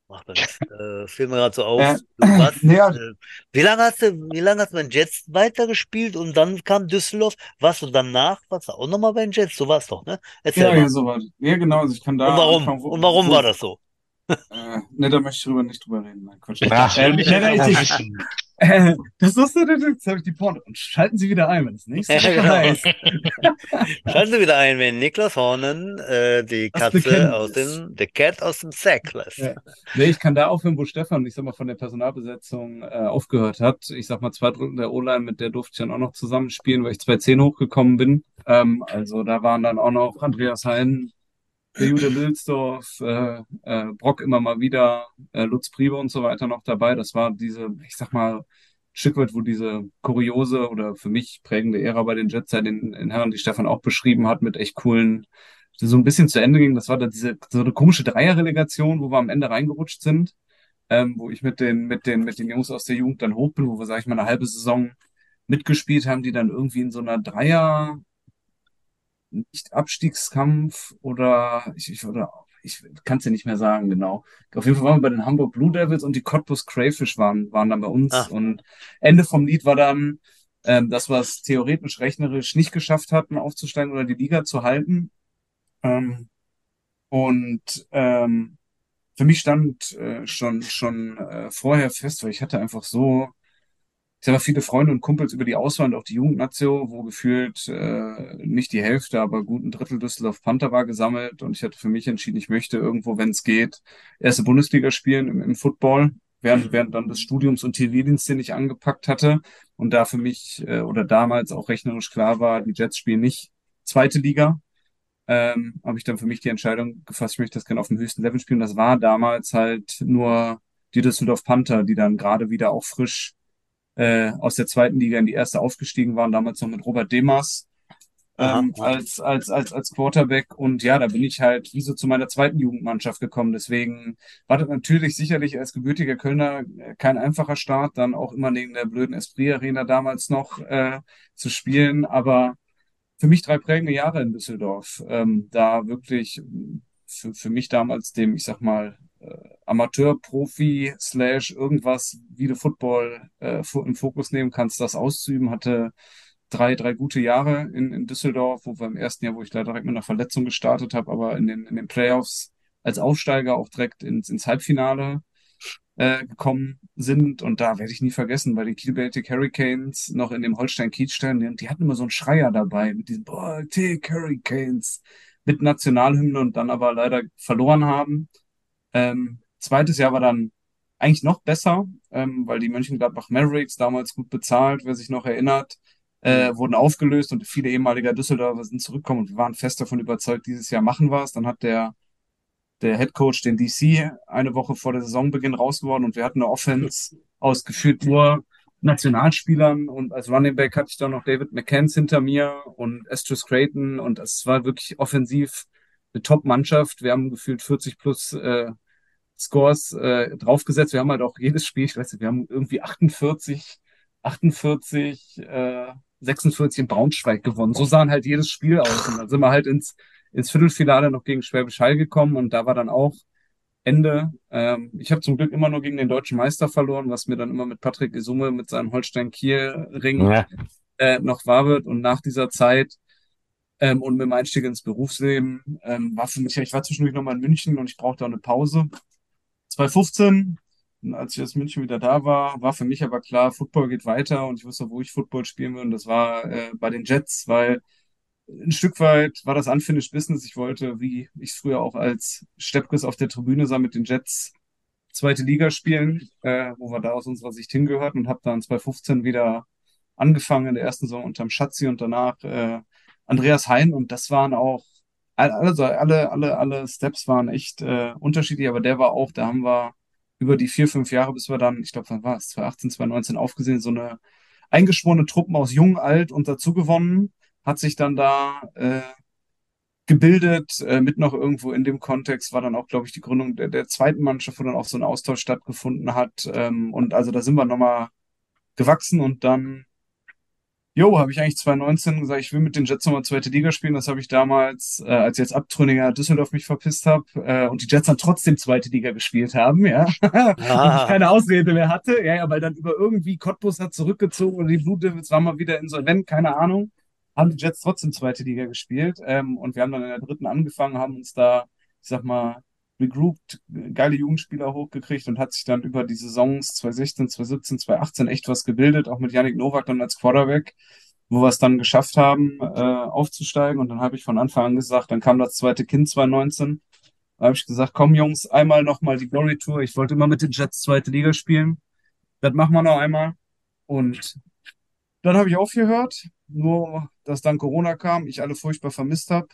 macht doch nichts. Äh, fiel mir gerade so auf. Warst, nee, [CLEARS THROAT] ja. äh, wie lange hast du, wie lange hast du bei den Jets weitergespielt und dann kam Düsseldorf? Warst du danach, warst du auch nochmal bei den Jets? So war's doch, ne? Erzähl Ja, mal. ja, so war das. Ja, genau, also ich kann da Und warum? Und warum war das so? Äh, ne, da möchte ich drüber nicht drüber reden. Nein, Quatsch. Ach, Ähm, ich auch ich-. [LAUGHS] Äh, das ist so, jetzt habe ich die Porno. Und schalten Sie wieder ein, wenn es nächste [LAUGHS] Ja, Woche genau. heißt. [LAUGHS] Schalten Sie wieder ein, wenn Niklas Hornen äh, die Das Katze aus dem, the cat aus dem Sack lässt. Ja. Nee, ich kann da aufhören, wo Stefan, ich sag mal, von der Personalbesetzung äh, aufgehört hat. Ich sag mal, zwei Drittel der O-Line, mit der durfte ich dann auch noch zusammenspielen, weil ich 210 hochgekommen bin. Ähm, also da waren dann auch noch Andreas Hein, der Jude Lilsdorf, äh, äh, Brock immer mal wieder, äh, Lutz Priebe und so weiter noch dabei. Das war diese, ich sag mal, Stück weit, wo diese kuriose oder für mich prägende Ära bei den Jets ja den, den Herren, die Stefan auch beschrieben hat, mit echt coolen so ein bisschen zu Ende ging. Das war da diese so eine komische Dreierrelegation, wo wir am Ende reingerutscht sind, ähm, wo ich mit den mit den mit den Jungs aus der Jugend dann hoch bin, wo wir sag ich mal eine halbe Saison mitgespielt haben, die dann irgendwie in so einer Dreier nicht Abstiegskampf oder ich, ich oder ich kann es dir nicht mehr sagen genau. Auf jeden Fall waren wir bei den Hamburg Blue Devils und die Cottbus Crayfish waren waren dann bei uns Ah. und Ende vom Lied war dann ähm, dass wir es theoretisch rechnerisch nicht geschafft hatten, aufzusteigen oder die Liga zu halten. Ähm, und ähm, für mich stand äh, schon schon äh, vorher fest, weil ich hatte einfach so, ich habe viele Freunde und Kumpels über die Auswahl und auch die Jugendnatio, wo gefühlt äh, nicht die Hälfte, aber gut ein Drittel Düsseldorf Panther war gesammelt. Und ich hatte für mich entschieden, ich möchte irgendwo, wenn es geht, erste Bundesliga spielen im, im Football, während, während dann des Studiums und TV-Dienst, den ich angepackt hatte und da für mich äh, oder damals auch rechnerisch klar war, die Jets spielen nicht zweite Liga, ähm, habe ich dann für mich die Entscheidung gefasst, ich möchte das gerne auf dem höchsten Level spielen. Das war damals halt nur die Düsseldorf Panther, die dann gerade wieder auch frisch äh, aus der zweiten Liga in die erste aufgestiegen waren, damals noch mit Robert Demas ähm, Aha. als, als, als, als Quarterback. Und ja, da bin ich halt wie so zu meiner zweiten Jugendmannschaft gekommen. Deswegen war das natürlich sicherlich als gebürtiger Kölner äh, kein einfacher Start, dann auch immer neben der blöden Esprit Arena damals noch äh, zu spielen. Aber für mich drei prägende Jahre in Düsseldorf. Ähm, da wirklich ähm, für, für mich damals dem, ich sag mal, äh, Amateur-Profi slash irgendwas wie du Football äh, im Fokus nehmen kannst, das auszuüben, hatte drei, drei gute Jahre in, in Düsseldorf, wo wir im ersten Jahr, wo ich leider direkt mit einer Verletzung gestartet habe, aber in den, in den Playoffs als Aufsteiger auch direkt ins, ins Halbfinale äh, gekommen sind. Und da werde ich nie vergessen, bei den Kiel Baltic Hurricanes noch in dem Holstein-Kiez-Stern, die, die hatten immer so einen Schreier dabei mit diesem Baltic Hurricanes mit Nationalhymne und dann aber leider verloren haben. Ähm, zweites Jahr war dann eigentlich noch besser, ähm, weil die Mönchengladbach Mavericks damals gut bezahlt, wer sich noch erinnert, äh, wurden aufgelöst und viele ehemaliger Düsseldorfer sind zurückgekommen und wir waren fest davon überzeugt, dieses Jahr machen wir es. Dann hat der der Head Coach den DC eine Woche vor der Saisonbeginn rausgeworden und wir hatten eine Offense ausgeführt nur Nationalspielern und als Running Back hatte ich dann noch David McCanns hinter mir und Estrus Creighton und es war wirklich offensiv eine Top-Mannschaft. Wir haben gefühlt 40 plus äh, Scores äh, draufgesetzt. Wir haben halt auch jedes Spiel, ich weiß nicht, wir haben irgendwie 48, 48, äh, 46 in Braunschweig gewonnen. So sahen halt jedes Spiel aus. Und dann sind wir halt ins, ins Viertelfinale noch gegen Schwäbisch Hall gekommen und da war dann auch Ende. Ähm, ich habe zum Glück immer nur gegen den deutschen Meister verloren, was mir dann immer mit Patrick Isume mit seinem Holstein-Kiel-Ring Ja. äh, noch wahr wird. Und nach dieser Zeit ähm, und mit dem Einstieg ins Berufsleben ähm, war für mich, ich war zwischendurch nochmal in München und ich brauchte auch eine Pause. 2015 als ich aus München wieder da war, war für mich aber klar, Football geht weiter und ich wusste, wo ich Football spielen will. Und das war äh, bei den Jets, weil ein Stück weit war das Unfinished Business. Ich wollte, wie ich es früher auch als Steppkes auf der Tribüne sah, mit den Jets zweite Liga spielen, äh, wo wir da aus unserer Sicht hingehörten und habe dann 2015 wieder angefangen in der ersten Saison unterm Schatzi und danach äh, Andreas Hein und das waren auch also alle, alle, alle Steps waren echt äh, unterschiedlich, aber der war auch, da haben wir über die vier, fünf Jahre, bis wir dann, ich glaube, wann war es, 2018, 2019 aufgesehen, so eine eingeschworene Truppen aus jung, alt und dazu gewonnen, hat sich dann da äh, gebildet, äh, mit noch irgendwo in dem Kontext war dann auch, glaube ich, die Gründung der, der zweiten Mannschaft, wo dann auch so ein Austausch stattgefunden hat. Ähm, und also da sind wir nochmal gewachsen und dann Jo, habe ich eigentlich 2019 gesagt, ich will mit den Jets nochmal zweite Liga spielen. Das habe ich damals, äh, als ich jetzt Abtrünniger Düsseldorf mich verpisst habe äh, und die Jets dann trotzdem zweite Liga gespielt haben, ja. [LAUGHS] und ich keine Ausrede mehr hatte, ja, ja, weil dann über irgendwie Cottbus hat zurückgezogen und die Blue Devils waren mal wieder insolvent, keine Ahnung. Haben die Jets trotzdem zweite Liga gespielt ähm, und wir haben dann in der dritten angefangen, haben uns da, ich sag mal, regrouped, geile Jugendspieler hochgekriegt und hat sich dann über die Saisons 2016, 2017, 2018 echt was gebildet, auch mit Yannick Nowak dann als Quarterback, wo wir es dann geschafft haben, äh, aufzusteigen. Und dann habe ich von Anfang an gesagt, dann kam das zweite Kind 2019. Da habe ich gesagt, komm Jungs, einmal nochmal die Glory Tour. Ich wollte immer mit den Jets zweite Liga spielen. Das machen wir noch einmal. Und dann habe ich aufgehört, nur dass dann Corona kam, ich alle furchtbar vermisst habe.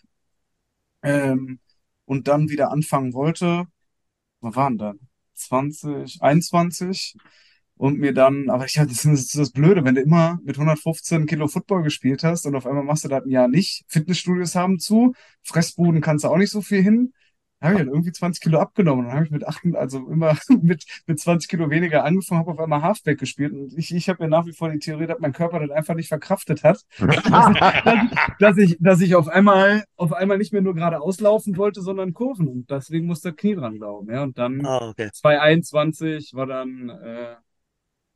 Ähm, und dann wieder anfangen wollte, was waren dann? 20, 21 und mir dann, aber ich hatte, das ist das Blöde, wenn du immer mit 115 Kilo Football gespielt hast und auf einmal machst du das ein Jahr nicht, Fitnessstudios haben zu, Fressbuden kannst du auch nicht so viel hin, habe ich dann irgendwie 20 Kilo abgenommen. Dann habe ich mit acht, also immer [LAUGHS] mit, mit 20 Kilo weniger angefangen, habe auf einmal Halfback gespielt. Und ich, ich habe ja nach wie vor die Theorie, dass mein Körper das einfach nicht verkraftet hat. [LAUGHS] [LAUGHS] dass, dass, ich, dass ich auf einmal, auf einmal nicht mehr nur gerade auslaufen wollte, sondern Kurven. Und deswegen musste Knie dran glauben. Ja, und dann Ah, okay. 2021 war dann äh,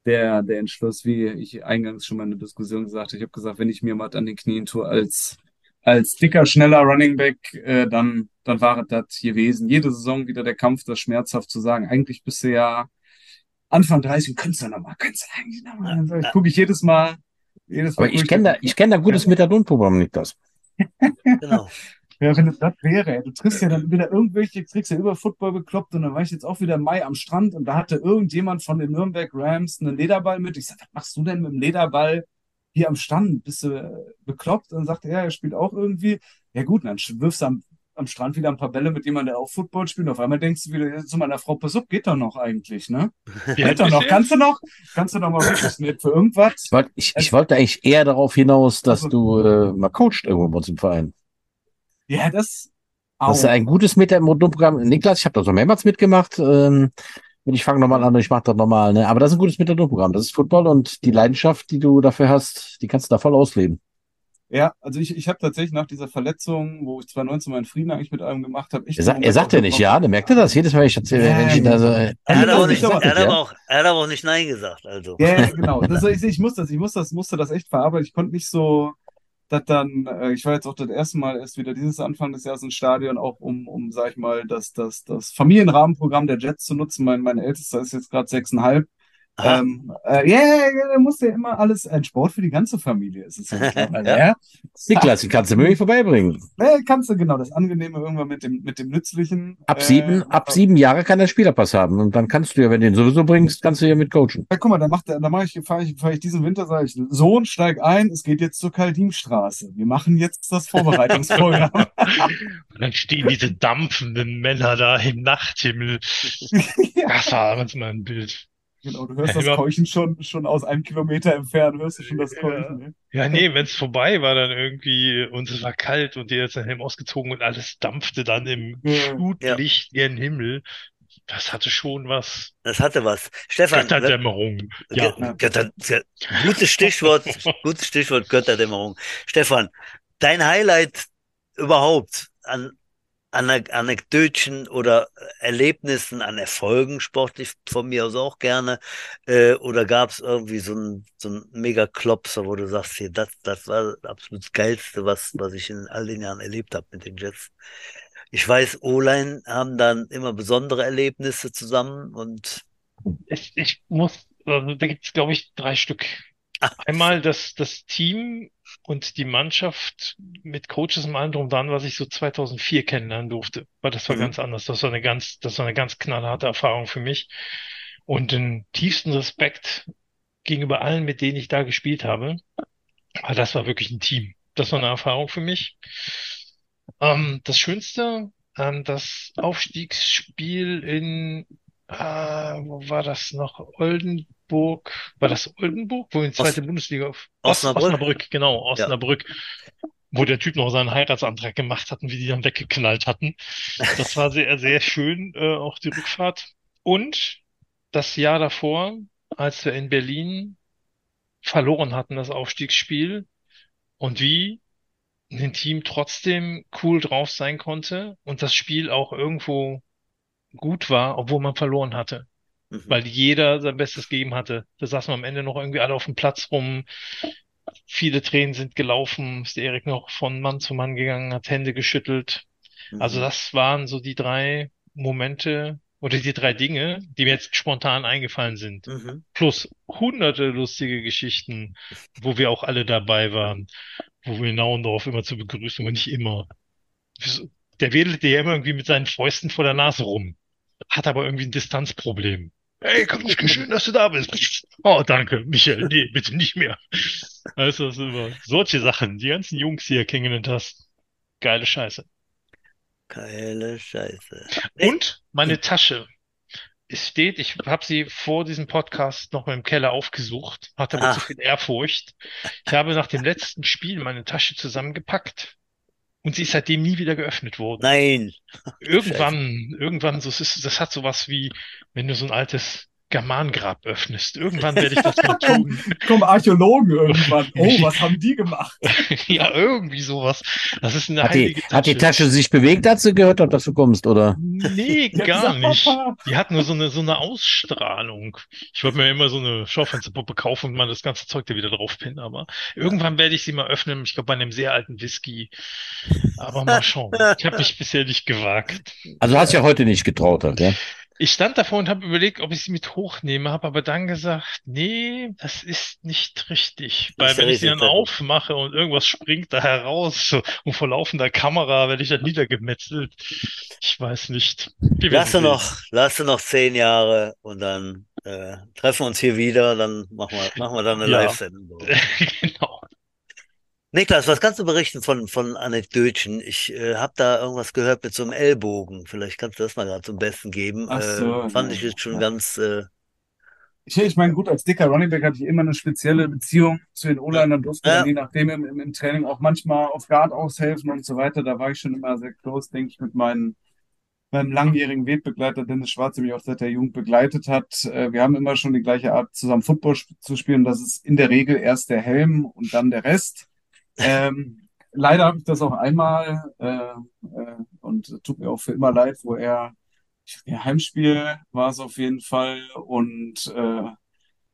der, der Entschluss, wie ich eingangs schon mal in der Diskussion gesagt habe. Ich habe gesagt, wenn ich mir mal an den Knien tue als als dicker, schneller Running Back, äh, dann, dann war es das gewesen. Jede Saison wieder der Kampf, das schmerzhaft zu sagen. Eigentlich bist du ja Anfang 30 könntest du nochmal, könntest du eigentlich nochmal. Dann sag ich, gucke ich jedes Mal, jedes Mal. Aber ich kenne da, ich kenne da gutes Methadon-Programm nicht das. [LAUGHS] Genau. Ja, wenn es das wäre, ey. du triffst ja dann wieder irgendwelche, kriegst ja über Football bekloppt und dann war ich jetzt auch wieder im Mai am Strand und da hatte irgendjemand von den Nürnberg Rams einen Lederball mit. Ich sag, was machst du denn mit dem Lederball hier am Stand? Bist du äh, bekloppt? Und dann sagt er, ja, er spielt auch irgendwie. Ja gut, dann wirfst du am, am Strand wieder ein paar Bälle mit jemandem, der auch Football spielt. Auf einmal denkst du wieder zu meiner Frau, pass auf, geht doch noch eigentlich, ne? [LAUGHS] Geht doch noch. du Kannst du noch? Kannst du noch mal wirklich nicht für irgendwas? Ich wollte, ich, ich wollte eigentlich eher darauf hinaus, dass du äh, mal coacht irgendwo bei uns im Verein. Ja, das Das ist auch. ein gutes Methadon-Programm. Niklas, ich habe da so mehrmals mitgemacht. Ähm, und ich fange nochmal an und ich mache das nochmal. Ne? Aber das ist ein gutes Methadon-Programm. Das ist Football und die Leidenschaft, die du dafür hast, die kannst du da voll ausleben. Ja, also ich, ich habe tatsächlich nach dieser Verletzung, wo ich 2019 meinen Frieden eigentlich mit einem gemacht habe, echt Er, sagt, er sagt ja auch nicht ja, der merkt er das jedes Mal, ich erzähle, Ja, wenn ich ihn da so, äh, Er hat, aber ist nicht, er, hat auch, er hat aber auch nicht Nein gesagt, also. Ja, ja, genau. Das, ich, ich muss das, ich muss das, musste das echt verarbeiten. Ich konnte nicht so, dass dann, äh, ich war jetzt auch das erste Mal erst wieder dieses Anfang des Jahres ins Stadion, auch um, um, sag ich mal, das, das, das Familienrahmenprogramm der Jets zu nutzen. Mein, mein Ältester ist jetzt gerade sechseinhalb. Ähm, äh, ja, ja, ja, da muss ja immer alles, ein Sport für die ganze Familie ist es ja [LAUGHS] mittlerweile, Ja. ja. Niklas, den kannst du mir nicht vorbeibringen. Ja, kannst du, genau, das Angenehme irgendwann mit dem, mit dem Nützlichen. Ab äh, sieben, ab sieben Jahre kann er Spielerpass haben. Und dann kannst du ja, wenn du ihn sowieso bringst, kannst du ja mit coachen. Ja, guck mal, da macht er, da mache ich, fahre ich, fahr ich diesen Winter, sage ich, Sohn, steig ein, es geht jetzt zur Kaldimstraße. Wir machen jetzt das Vorbereitungsprogramm. [LAUGHS] Und dann stehen diese dampfenden Männer da im Nachthimmel. ja, [LAUGHS] Das war manchmal ein Bild. Genau, du hörst Ja, das über- Keuchen schon, schon aus einem Kilometer entfernt, hörst du schon das Ja. Keuchen. Ne? Ja, nee, wenn's vorbei war, dann irgendwie, und es war kalt und der ist den Helm ausgezogen und alles dampfte dann im Ja. Flutlicht gen Himmel. Das hatte schon was. Das hatte was. Stefan, Götterdämmerung. Ja. Gö- Götter, Gö- gutes Stichwort, [LAUGHS] gutes Stichwort Götterdämmerung. Stefan, dein Highlight überhaupt an Anekdötchen oder Erlebnissen, an Erfolgen, sportlich von mir aus auch gerne, äh, oder gab es irgendwie so ein, so Mega-Klopser, wo du sagst, hier, das, das war das Geilste, was, was ich in all den Jahren erlebt habe mit den Jets. Ich weiß, O-Line haben dann immer besondere Erlebnisse zusammen und Ich, ich muss, also da gibt es, glaube ich, drei Stück. Einmal das, das Team und die Mannschaft mit Coaches und allem drum dran, was ich so 2004 kennenlernen durfte. Weil das war Mhm. ganz anders. Das war eine ganz, das war eine ganz knallharte Erfahrung für mich. Und den tiefsten Respekt gegenüber allen, mit denen ich da gespielt habe. Weil das war wirklich ein Team. Das war eine Erfahrung für mich. Ähm, das Schönste, ähm, das Aufstiegsspiel in, äh, wo war das noch? Oldenburg. War das Oldenburg? Wo in die zweite Bundesliga auf Osnabrück? Osnabrück, genau, Osnabrück. Wo der Typ noch seinen Heiratsantrag gemacht hat und wie die dann weggeknallt hatten. Das war sehr, sehr schön, äh, auch die Rückfahrt. Und das Jahr davor, als wir in Berlin verloren hatten, das Aufstiegsspiel, und wie ein Team trotzdem cool drauf sein konnte und das Spiel auch irgendwo gut war, obwohl man verloren hatte. Mhm. Weil jeder sein Bestes gegeben hatte. Da saßen wir am Ende noch irgendwie alle auf dem Platz rum. Viele Tränen sind gelaufen. Ist der Erik noch von Mann zu Mann gegangen, hat Hände geschüttelt. Also Mhm. das waren so die drei Momente oder die drei Dinge, die mir jetzt spontan eingefallen sind. Mhm. Plus hunderte lustige Geschichten, wo wir auch alle dabei waren, wo wir Nauendorf immer zu begrüßen, aber nicht immer. Der wedelt ja immer irgendwie mit seinen Fäusten vor der Nase rum, hat aber irgendwie ein Distanzproblem. Hey, Kanuschke, schön, dass du da bist. Oh, danke, Michael. Nee, [LAUGHS] bitte nicht mehr. Also, das sind immer solche Sachen. Die ganzen Jungs, die ihr kennengelernt hast. Geile Scheiße. Geile Scheiße. Und meine Tasche. Es steht, ich habe sie vor diesem Podcast noch mal im Keller aufgesucht, hatte aber Ah. zu viel Ehrfurcht. Ich habe nach dem letzten Spiel meine Tasche zusammengepackt und sie ist seitdem nie wieder geöffnet worden. Nein. Irgendwann, [LAUGHS] irgendwann, so, es ist, das hat sowas wie, wenn du so ein altes Germangrab öffnest. Irgendwann werde ich das mal [LAUGHS] tun. Kommen Archäologen [LAUGHS] irgendwann. Oh, was haben die gemacht? [LAUGHS] Ja, irgendwie sowas. Das ist eine Hat die, heilige hat die Tasche. Tasche sich bewegt, als du gehört hast, dass du kommst, oder? Nee, gar gesagt, nicht. Papa. Die hat nur so eine, so eine Ausstrahlung. Ich wollte mir immer so eine Schaufensterpuppe kaufen und mal das ganze Zeug da wieder draufpinnen, aber irgendwann werde ich sie mal öffnen. Ich glaube, bei einem sehr alten Whisky. Aber mal schauen. Ich habe mich bisher nicht gewagt. Also hast ja heute nicht getraut, halt, ja? Ich stand davor und habe überlegt, ob ich sie mit hochnehme, habe aber dann gesagt, nee, das ist nicht richtig. Weil wenn ich sie dann aufmache und irgendwas springt da heraus so, und vor laufender Kamera werde ich dann niedergemetzelt. Ich weiß nicht. Wir Lass du werden noch, lass du noch zehn Jahre und dann äh, treffen wir uns hier wieder, dann machen wir, machen wir dann eine Ja. Live-Sendung. [LAUGHS] Genau. Niklas, was kannst du berichten von, von Anekdötchen? Ich äh, habe da irgendwas gehört mit so einem Ellbogen. Vielleicht kannst du das mal gerade zum Besten geben. Ach so, äh, fand ja, ich jetzt schon ja. ganz. Äh, Ich, ich meine, gut, als dicker Running Back hatte ich immer eine spezielle Beziehung zu den O-Linern, durfte Ja. je nachdem im, im, im Training auch manchmal auf Guard aushelfen und so weiter. Da war ich schon immer sehr close, denke ich, mit meinen, meinem langjährigen Wegbegleiter Dennis Schwarz, der mich auch seit der Jugend begleitet hat. Äh, Wir haben immer schon die gleiche Art, zusammen Football zu spielen. Das ist in der Regel erst der Helm und dann der Rest. Ähm, leider habe ich das auch einmal äh, äh, und tut mir auch für immer leid, wo er ja, Heimspiel war es auf jeden Fall und äh,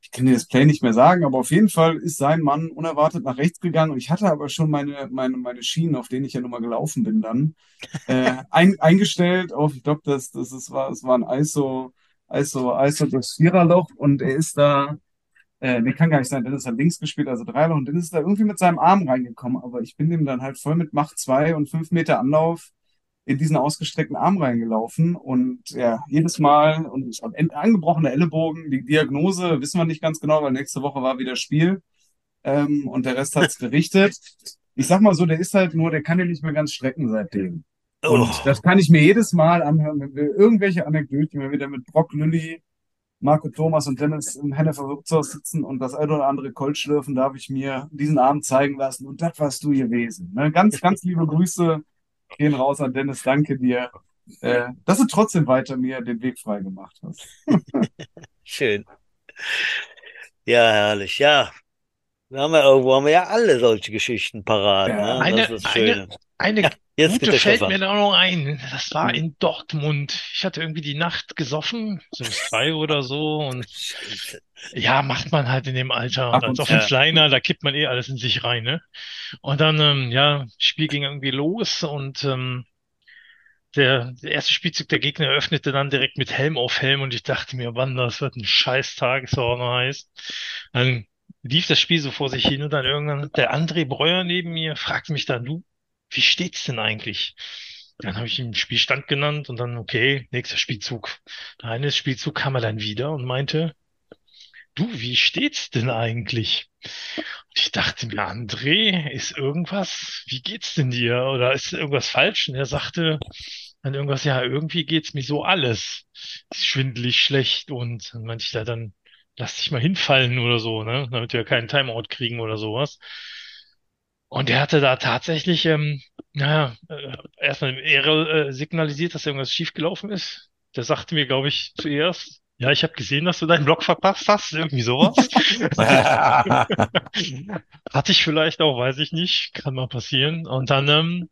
ich kann dir das Play nicht mehr sagen, aber auf jeden Fall ist sein Mann unerwartet nach rechts gegangen und ich hatte aber schon meine, meine, meine Schienen, auf denen ich ja nun mal gelaufen bin, dann äh, [LAUGHS] ein, eingestellt auf, ich glaube, das, das ist, war, es war ein ISO, ISO, ISO das Viererloch und er ist da, äh, nee, kann gar nicht sein, Dennis hat links gespielt, also Dreiloch und Dennis ist da irgendwie mit seinem Arm reingekommen, aber ich bin dem dann halt voll mit Macht 2 und 5 Meter Anlauf in diesen ausgestreckten Arm reingelaufen. Und ja, jedes Mal und angebrochene Ellenbogen, die Diagnose wissen wir nicht ganz genau, weil nächste Woche war wieder Spiel. Ähm, und der Rest hat's berichtet. Ich sag mal so, der ist halt nur, der kann ja nicht mehr ganz strecken seitdem. Und oh, das kann ich mir jedes Mal anhören, wenn wir irgendwelche Anekdoten, wenn wir wieder mit Brock Lülli, Marco Thomas und Dennis im Hennefer Wirtshaus sitzen und das eine oder andere Colt schlürfen, darf ich mir diesen Abend zeigen lassen und das warst du gewesen. Ne? Ganz, ganz liebe Grüße gehen raus an Dennis, danke dir, äh, dass du trotzdem weiter mir den Weg frei gemacht hast. [LAUGHS] schön. Ja, herrlich. Ja. Wir haben ja irgendwo haben wir ja alle solche Geschichten parat. Ja. Ne? Eine- Das ist das eine-. Eine Jetzt gute fällt mir da noch ein. Das war Hm. in Dortmund. Ich hatte irgendwie die Nacht gesoffen, so drei oder so. Und Scheiße. ja, macht man halt in dem Alter. Ab Und als und zu. Offensliner, da kippt man eh alles in sich rein, ne? Und dann, ähm, ja, Spiel ging irgendwie los und ähm, der, der erste Spielzug der Gegner eröffnete dann direkt mit Helm auf Helm und ich dachte mir, wann das wird ein scheiß Tag, ist auch noch heiß. Dann lief das Spiel so vor sich hin und dann irgendwann der André Breuer neben mir fragte mich dann, du, wie steht's denn eigentlich? Dann habe ich ihm Spielstand genannt und dann, okay, nächster Spielzug. Der eine Spielzug kam er dann wieder und meinte, du, wie steht's denn eigentlich? Und ich dachte mir, André, ist irgendwas, wie geht's denn dir? Oder ist irgendwas falsch? Und er sagte dann irgendwas, ja, irgendwie geht's mir so alles. Ist schwindelig schlecht und dann meinte ich da dann, lass dich mal hinfallen oder so, ne, damit wir keinen Timeout kriegen oder sowas. Und er hatte da tatsächlich, ähm, naja, äh, erstmal Ehre äh, signalisiert, dass irgendwas schiefgelaufen ist. Der sagte mir, glaube ich, zuerst, ja, ich habe gesehen, dass du deinen Blog verpasst hast, irgendwie sowas. [LAUGHS] Hatte ich vielleicht auch, weiß ich nicht, kann mal passieren. Und dann, ähm,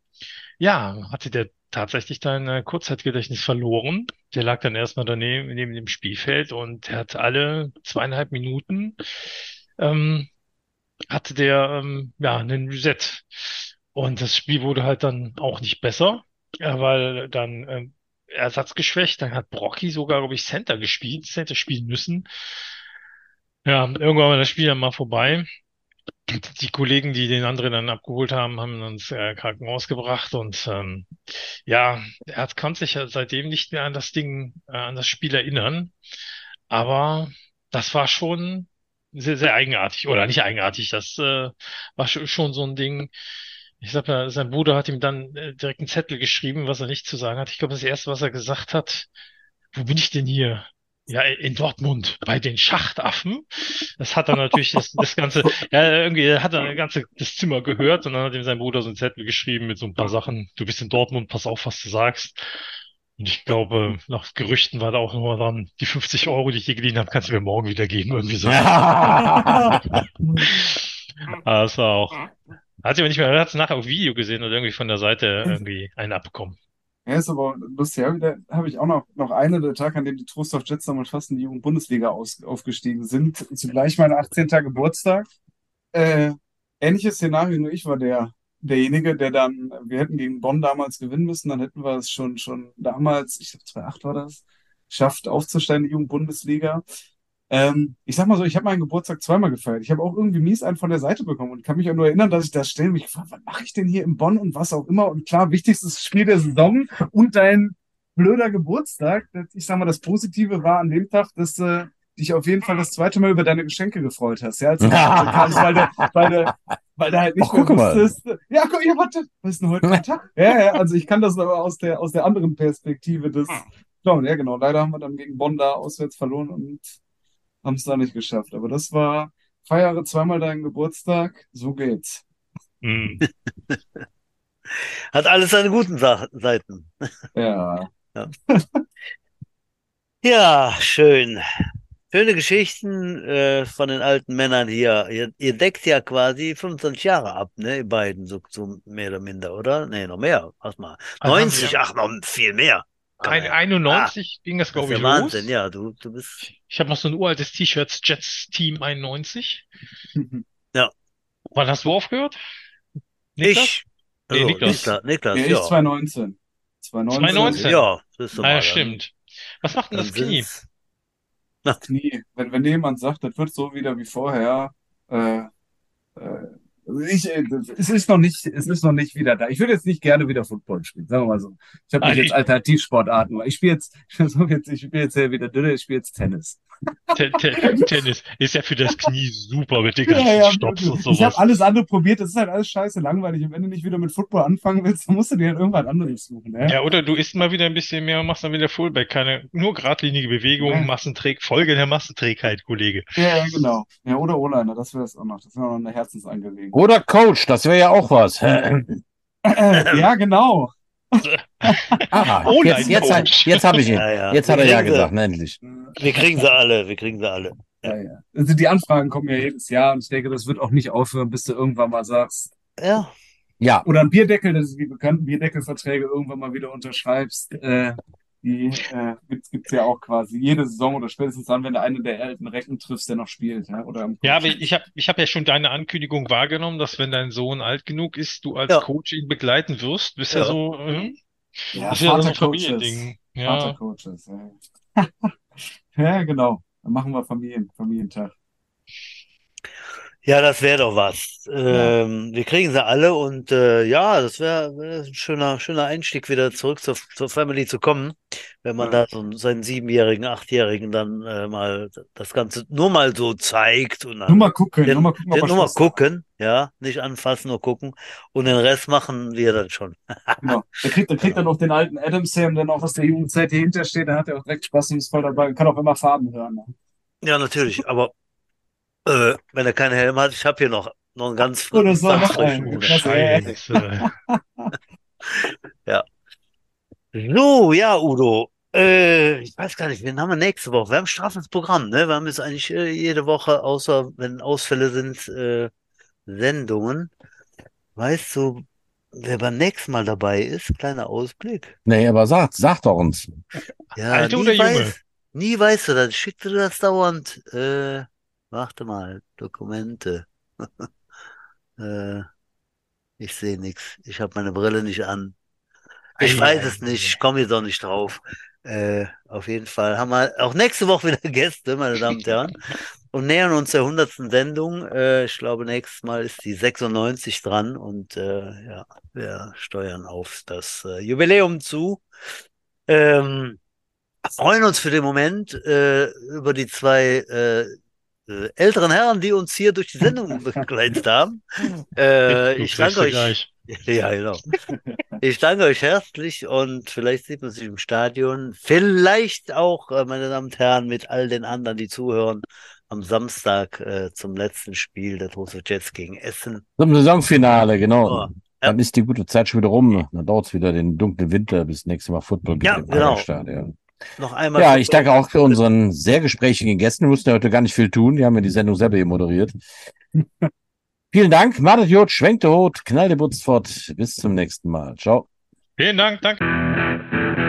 ja, hatte der tatsächlich dein äh, Kurzzeitgedächtnis verloren. Der lag dann erstmal daneben neben dem Spielfeld und er hat alle zweieinhalb Minuten ähm, hatte der ähm, ja einen Reset. Und das Spiel wurde halt dann auch nicht besser, ja, weil dann ähm, ersatzgeschwächt, dann hat Brocky sogar, glaube ich, Center gespielt, Center spielen müssen. Ja, irgendwann war das Spiel dann mal vorbei. Die Kollegen, die den anderen dann abgeholt haben, haben uns äh, Krankenhaus gebracht und ähm, ja, er konnte sich ja seitdem nicht mehr an das Ding, äh, an das Spiel erinnern. Aber das war schon sehr, sehr eigenartig. Oder nicht eigenartig, das äh, war schon so ein Ding. Ich sag mal, sein Bruder hat ihm dann äh, direkt einen Zettel geschrieben, was er nicht zu sagen hat. Ich glaube, das erste, was er gesagt hat, wo bin ich denn hier? Ja, in Dortmund, bei den Schachtaffen. Das hat er natürlich das, das ganze, ja, irgendwie hat er ganze, das Zimmer gehört und dann hat ihm sein Bruder so einen Zettel geschrieben mit so ein paar Sachen. Du bist in Dortmund, pass auf, was du sagst. Und ich glaube, nach Gerüchten war da auch nochmal dann, die 50 Euro, die ich dir geliehen habe, kannst du mir morgen wieder geben, irgendwie so. [LAUGHS] das war auch, hat sie aber nicht mehr, hat es nachher auf Video gesehen oder irgendwie von der Seite irgendwie einen abbekommen. Ja, ist aber lustig. Da habe ich auch noch, noch eine, der Tag, an dem die Trostorf Jets damals fast in die Jugend-Bundesliga aus, aufgestiegen sind. Zugleich mein 18. Geburtstag. Äh, ähnliches Szenario, nur ich war der, derjenige, der dann, wir hätten gegen Bonn damals gewinnen müssen, dann hätten wir es schon, schon damals, ich glaube 2008 war das, schafft aufzusteigen in die Jugend-Bundesliga. Ähm, ich sag mal so, ich habe meinen Geburtstag zweimal gefeiert. Ich habe auch irgendwie mies einen von der Seite bekommen und kann mich auch nur erinnern, dass ich da stelle mich gefragt, was mache ich denn hier in Bonn und was auch immer. Und klar, wichtigstes Spiel der Saison und dein blöder Geburtstag. Ich sag mal, das Positive war an dem Tag, dass du dich auf jeden Fall das zweite Mal über deine Geschenke gefreut hast. Ja, als du [LAUGHS] kamst, weil du, weil du, weil du halt nicht Ach, guck mehr mal. wusstest. Ja, guck, ja, warte, was ist denn heute ein Tag? Ja, ja, also ich kann das aber aus der, aus der anderen Perspektive des, ja, ja, genau. Leider haben wir dann gegen Bonn da auswärts verloren und haben es da nicht geschafft. Aber das war, feiere zweimal deinen Geburtstag, so geht's. Hm. Hat alles seine guten Sa Seiten. Ja. Ja, schön. Schöne Geschichten äh, von den alten Männern hier. Ihr, ihr deckt ja quasi 25 Jahre ab, ne, ihr beiden, so, so mehr oder minder, oder? Nee, noch mehr. Was mal. Also haben 90, wir- ach, noch viel mehr. Ein, Ah, 91 ging das, glaube ja ich, Wahnsinn, los. ja. Du, du bist. Ich habe noch so ein uraltes T-Shirt, Jets Team 91. [LAUGHS] Ja. Wann hast du aufgehört? Niklas? Ich. Nee, Also, Niklas. Niklas, Niklas, Ja, ich ja. 2019. 2019. 2019. Ja, das ist Ah, mal ja, dann- stimmt. Was macht denn Dann das Knie? Das Knie. Wenn, wenn jemand sagt, das wird so wieder wie vorher, äh, äh, ich, äh, es ist noch nicht, es ist noch nicht wieder da. Ich würde jetzt nicht gerne wieder Football spielen, sagen wir mal so. Ich habe mich jetzt Alternativsportarten. Ich spiele [LAUGHS] jetzt, ich versuche jetzt, ich spiele jetzt ja wieder Dünne, ich spiele jetzt Tennis. Te Te [LAUGHS] Tennis ist ja für das Knie super mit den ganzen Ja, ja, Stops und wirklich. Ich habe sowas. alles andere probiert, das ist halt alles scheiße langweilig. Und wenn du nicht wieder mit Football anfangen willst, dann musst du dir halt irgendwas anderes suchen. Ne? Ja, oder du isst mal wieder ein bisschen mehr und machst dann wieder Fullback. Keine, nur geradlinige Bewegung, Ja. Massenträg, Folge der Massenträgheit, Kollege. Ja, ja, genau. Ja, oder O-Liner, das wäre es auch noch. Das wäre noch eine Herzensangelegenheit. Oder Coach, das wäre ja auch was. [CLEARS THROAT] ja, genau. Aha, [LAUGHS] Oh jetzt, jetzt, jetzt habe ich ihn. [LAUGHS] Ja, ja. Jetzt Wir hat er ja gesagt, ne, endlich. Wir kriegen sie alle, wir kriegen sie alle. Ja, ja. Also die Anfragen kommen ja jedes Jahr und ich denke, das wird auch nicht aufhören, bis du irgendwann mal sagst, Ja, Ja, oder ein Bierdeckel, das ist die bekannten Bierdeckelverträge irgendwann mal wieder unterschreibst. Äh, die äh, gibt's, gibt's ja auch quasi jede Saison oder spätestens dann, wenn du einen der alten Recken triffst, der noch spielt. Ja? Oder im Ja, aber ich habe ich hab ja schon deine Ankündigung wahrgenommen, dass wenn dein Sohn alt genug ist, du als Ja. Coach ihn begleiten wirst. Bist ja, Ja. so, hm? Ja, Das ist ja so ein. Familiending. Ja. Vatercoaches, ja. [LAUGHS] Ja, genau. Dann machen wir Familien, Familientag. Ja, das wäre doch was. Ähm, wir kriegen sie alle und äh, ja, das wäre wär ein schöner, schöner Einstieg, wieder zurück zur, zur Family zu kommen, wenn man Ja. da so seinen Siebenjährigen, Achtjährigen dann äh, mal das Ganze nur mal so zeigt und Nur dann mal gucken, den, nur mal gucken, den nur mal gucken, ja, nicht anfassen, nur gucken und den Rest machen wir dann schon. [LAUGHS] Genau. Der kriegt, der kriegt dann auch den alten her und dann auch aus der Jugendzeit, die hinter steht, dann hat er auch direkt Spaß und ist voll dabei kann auch immer Farben hören. Ne? Ja, natürlich, aber äh, wenn er keinen Helm hat, ich habe hier noch, noch einen ganz so, frischen ey. Scheiße. So, ja, Udo. Äh, ich weiß gar nicht, wen haben wir nächste Woche? Wir haben ein straffes Programm, ne? Wir haben jetzt eigentlich äh, jede Woche, außer wenn Ausfälle sind, äh, Sendungen. Weißt du, wer beim nächsten Mal dabei ist? Kleiner Ausblick. Nee, aber sagt, sagt doch uns. Ja, Alte nie oder Junge? weiß, nie weißt du das. Schickst du das dauernd? Äh, warte mal, Dokumente. [LAUGHS] äh, ich sehe nichts. Ich habe meine Brille nicht an. Ich Ei, weiß ei, es nicht, ei. ich komme jetzt auch nicht drauf. Äh, auf jeden Fall haben wir auch nächste Woche [LAUGHS] wieder Gäste, meine Damen und Herren, und nähern uns der 100. Sendung. Äh, ich glaube, nächstes Mal ist die 96 dran und äh, ja, wir steuern auf das äh, Jubiläum zu. Ähm, freuen uns für den Moment äh, über die zwei äh, älteren Herren, die uns hier durch die Sendung [LAUGHS] begleitet haben. Äh, ich danke euch. gleich. [LAUGHS] Ja, genau. Ich danke euch herzlich und vielleicht sieht man sich im Stadion. Vielleicht auch, äh, meine Damen und Herren, mit all den anderen, die zuhören, am Samstag äh, zum letzten Spiel der Trostor Jets gegen Essen. Zum Saisonfinale, genau. Oh, Dann ist die gute Zeit schon wieder rum. Dann dauert es wieder den dunklen Winter bis nächstes Mal Football Ja, im genau. Stadion. Noch einmal. Ja, ich danke auch für unseren sehr gesprächigen Gästen. Wir mussten ja heute gar nicht viel tun. Die haben ja die Sendung selber hier moderiert. [LAUGHS] Vielen Dank. Madet Jod, schwenkt der Hut, knallt der Butz fort. Bis zum nächsten Mal. Ciao. Vielen Dank, danke.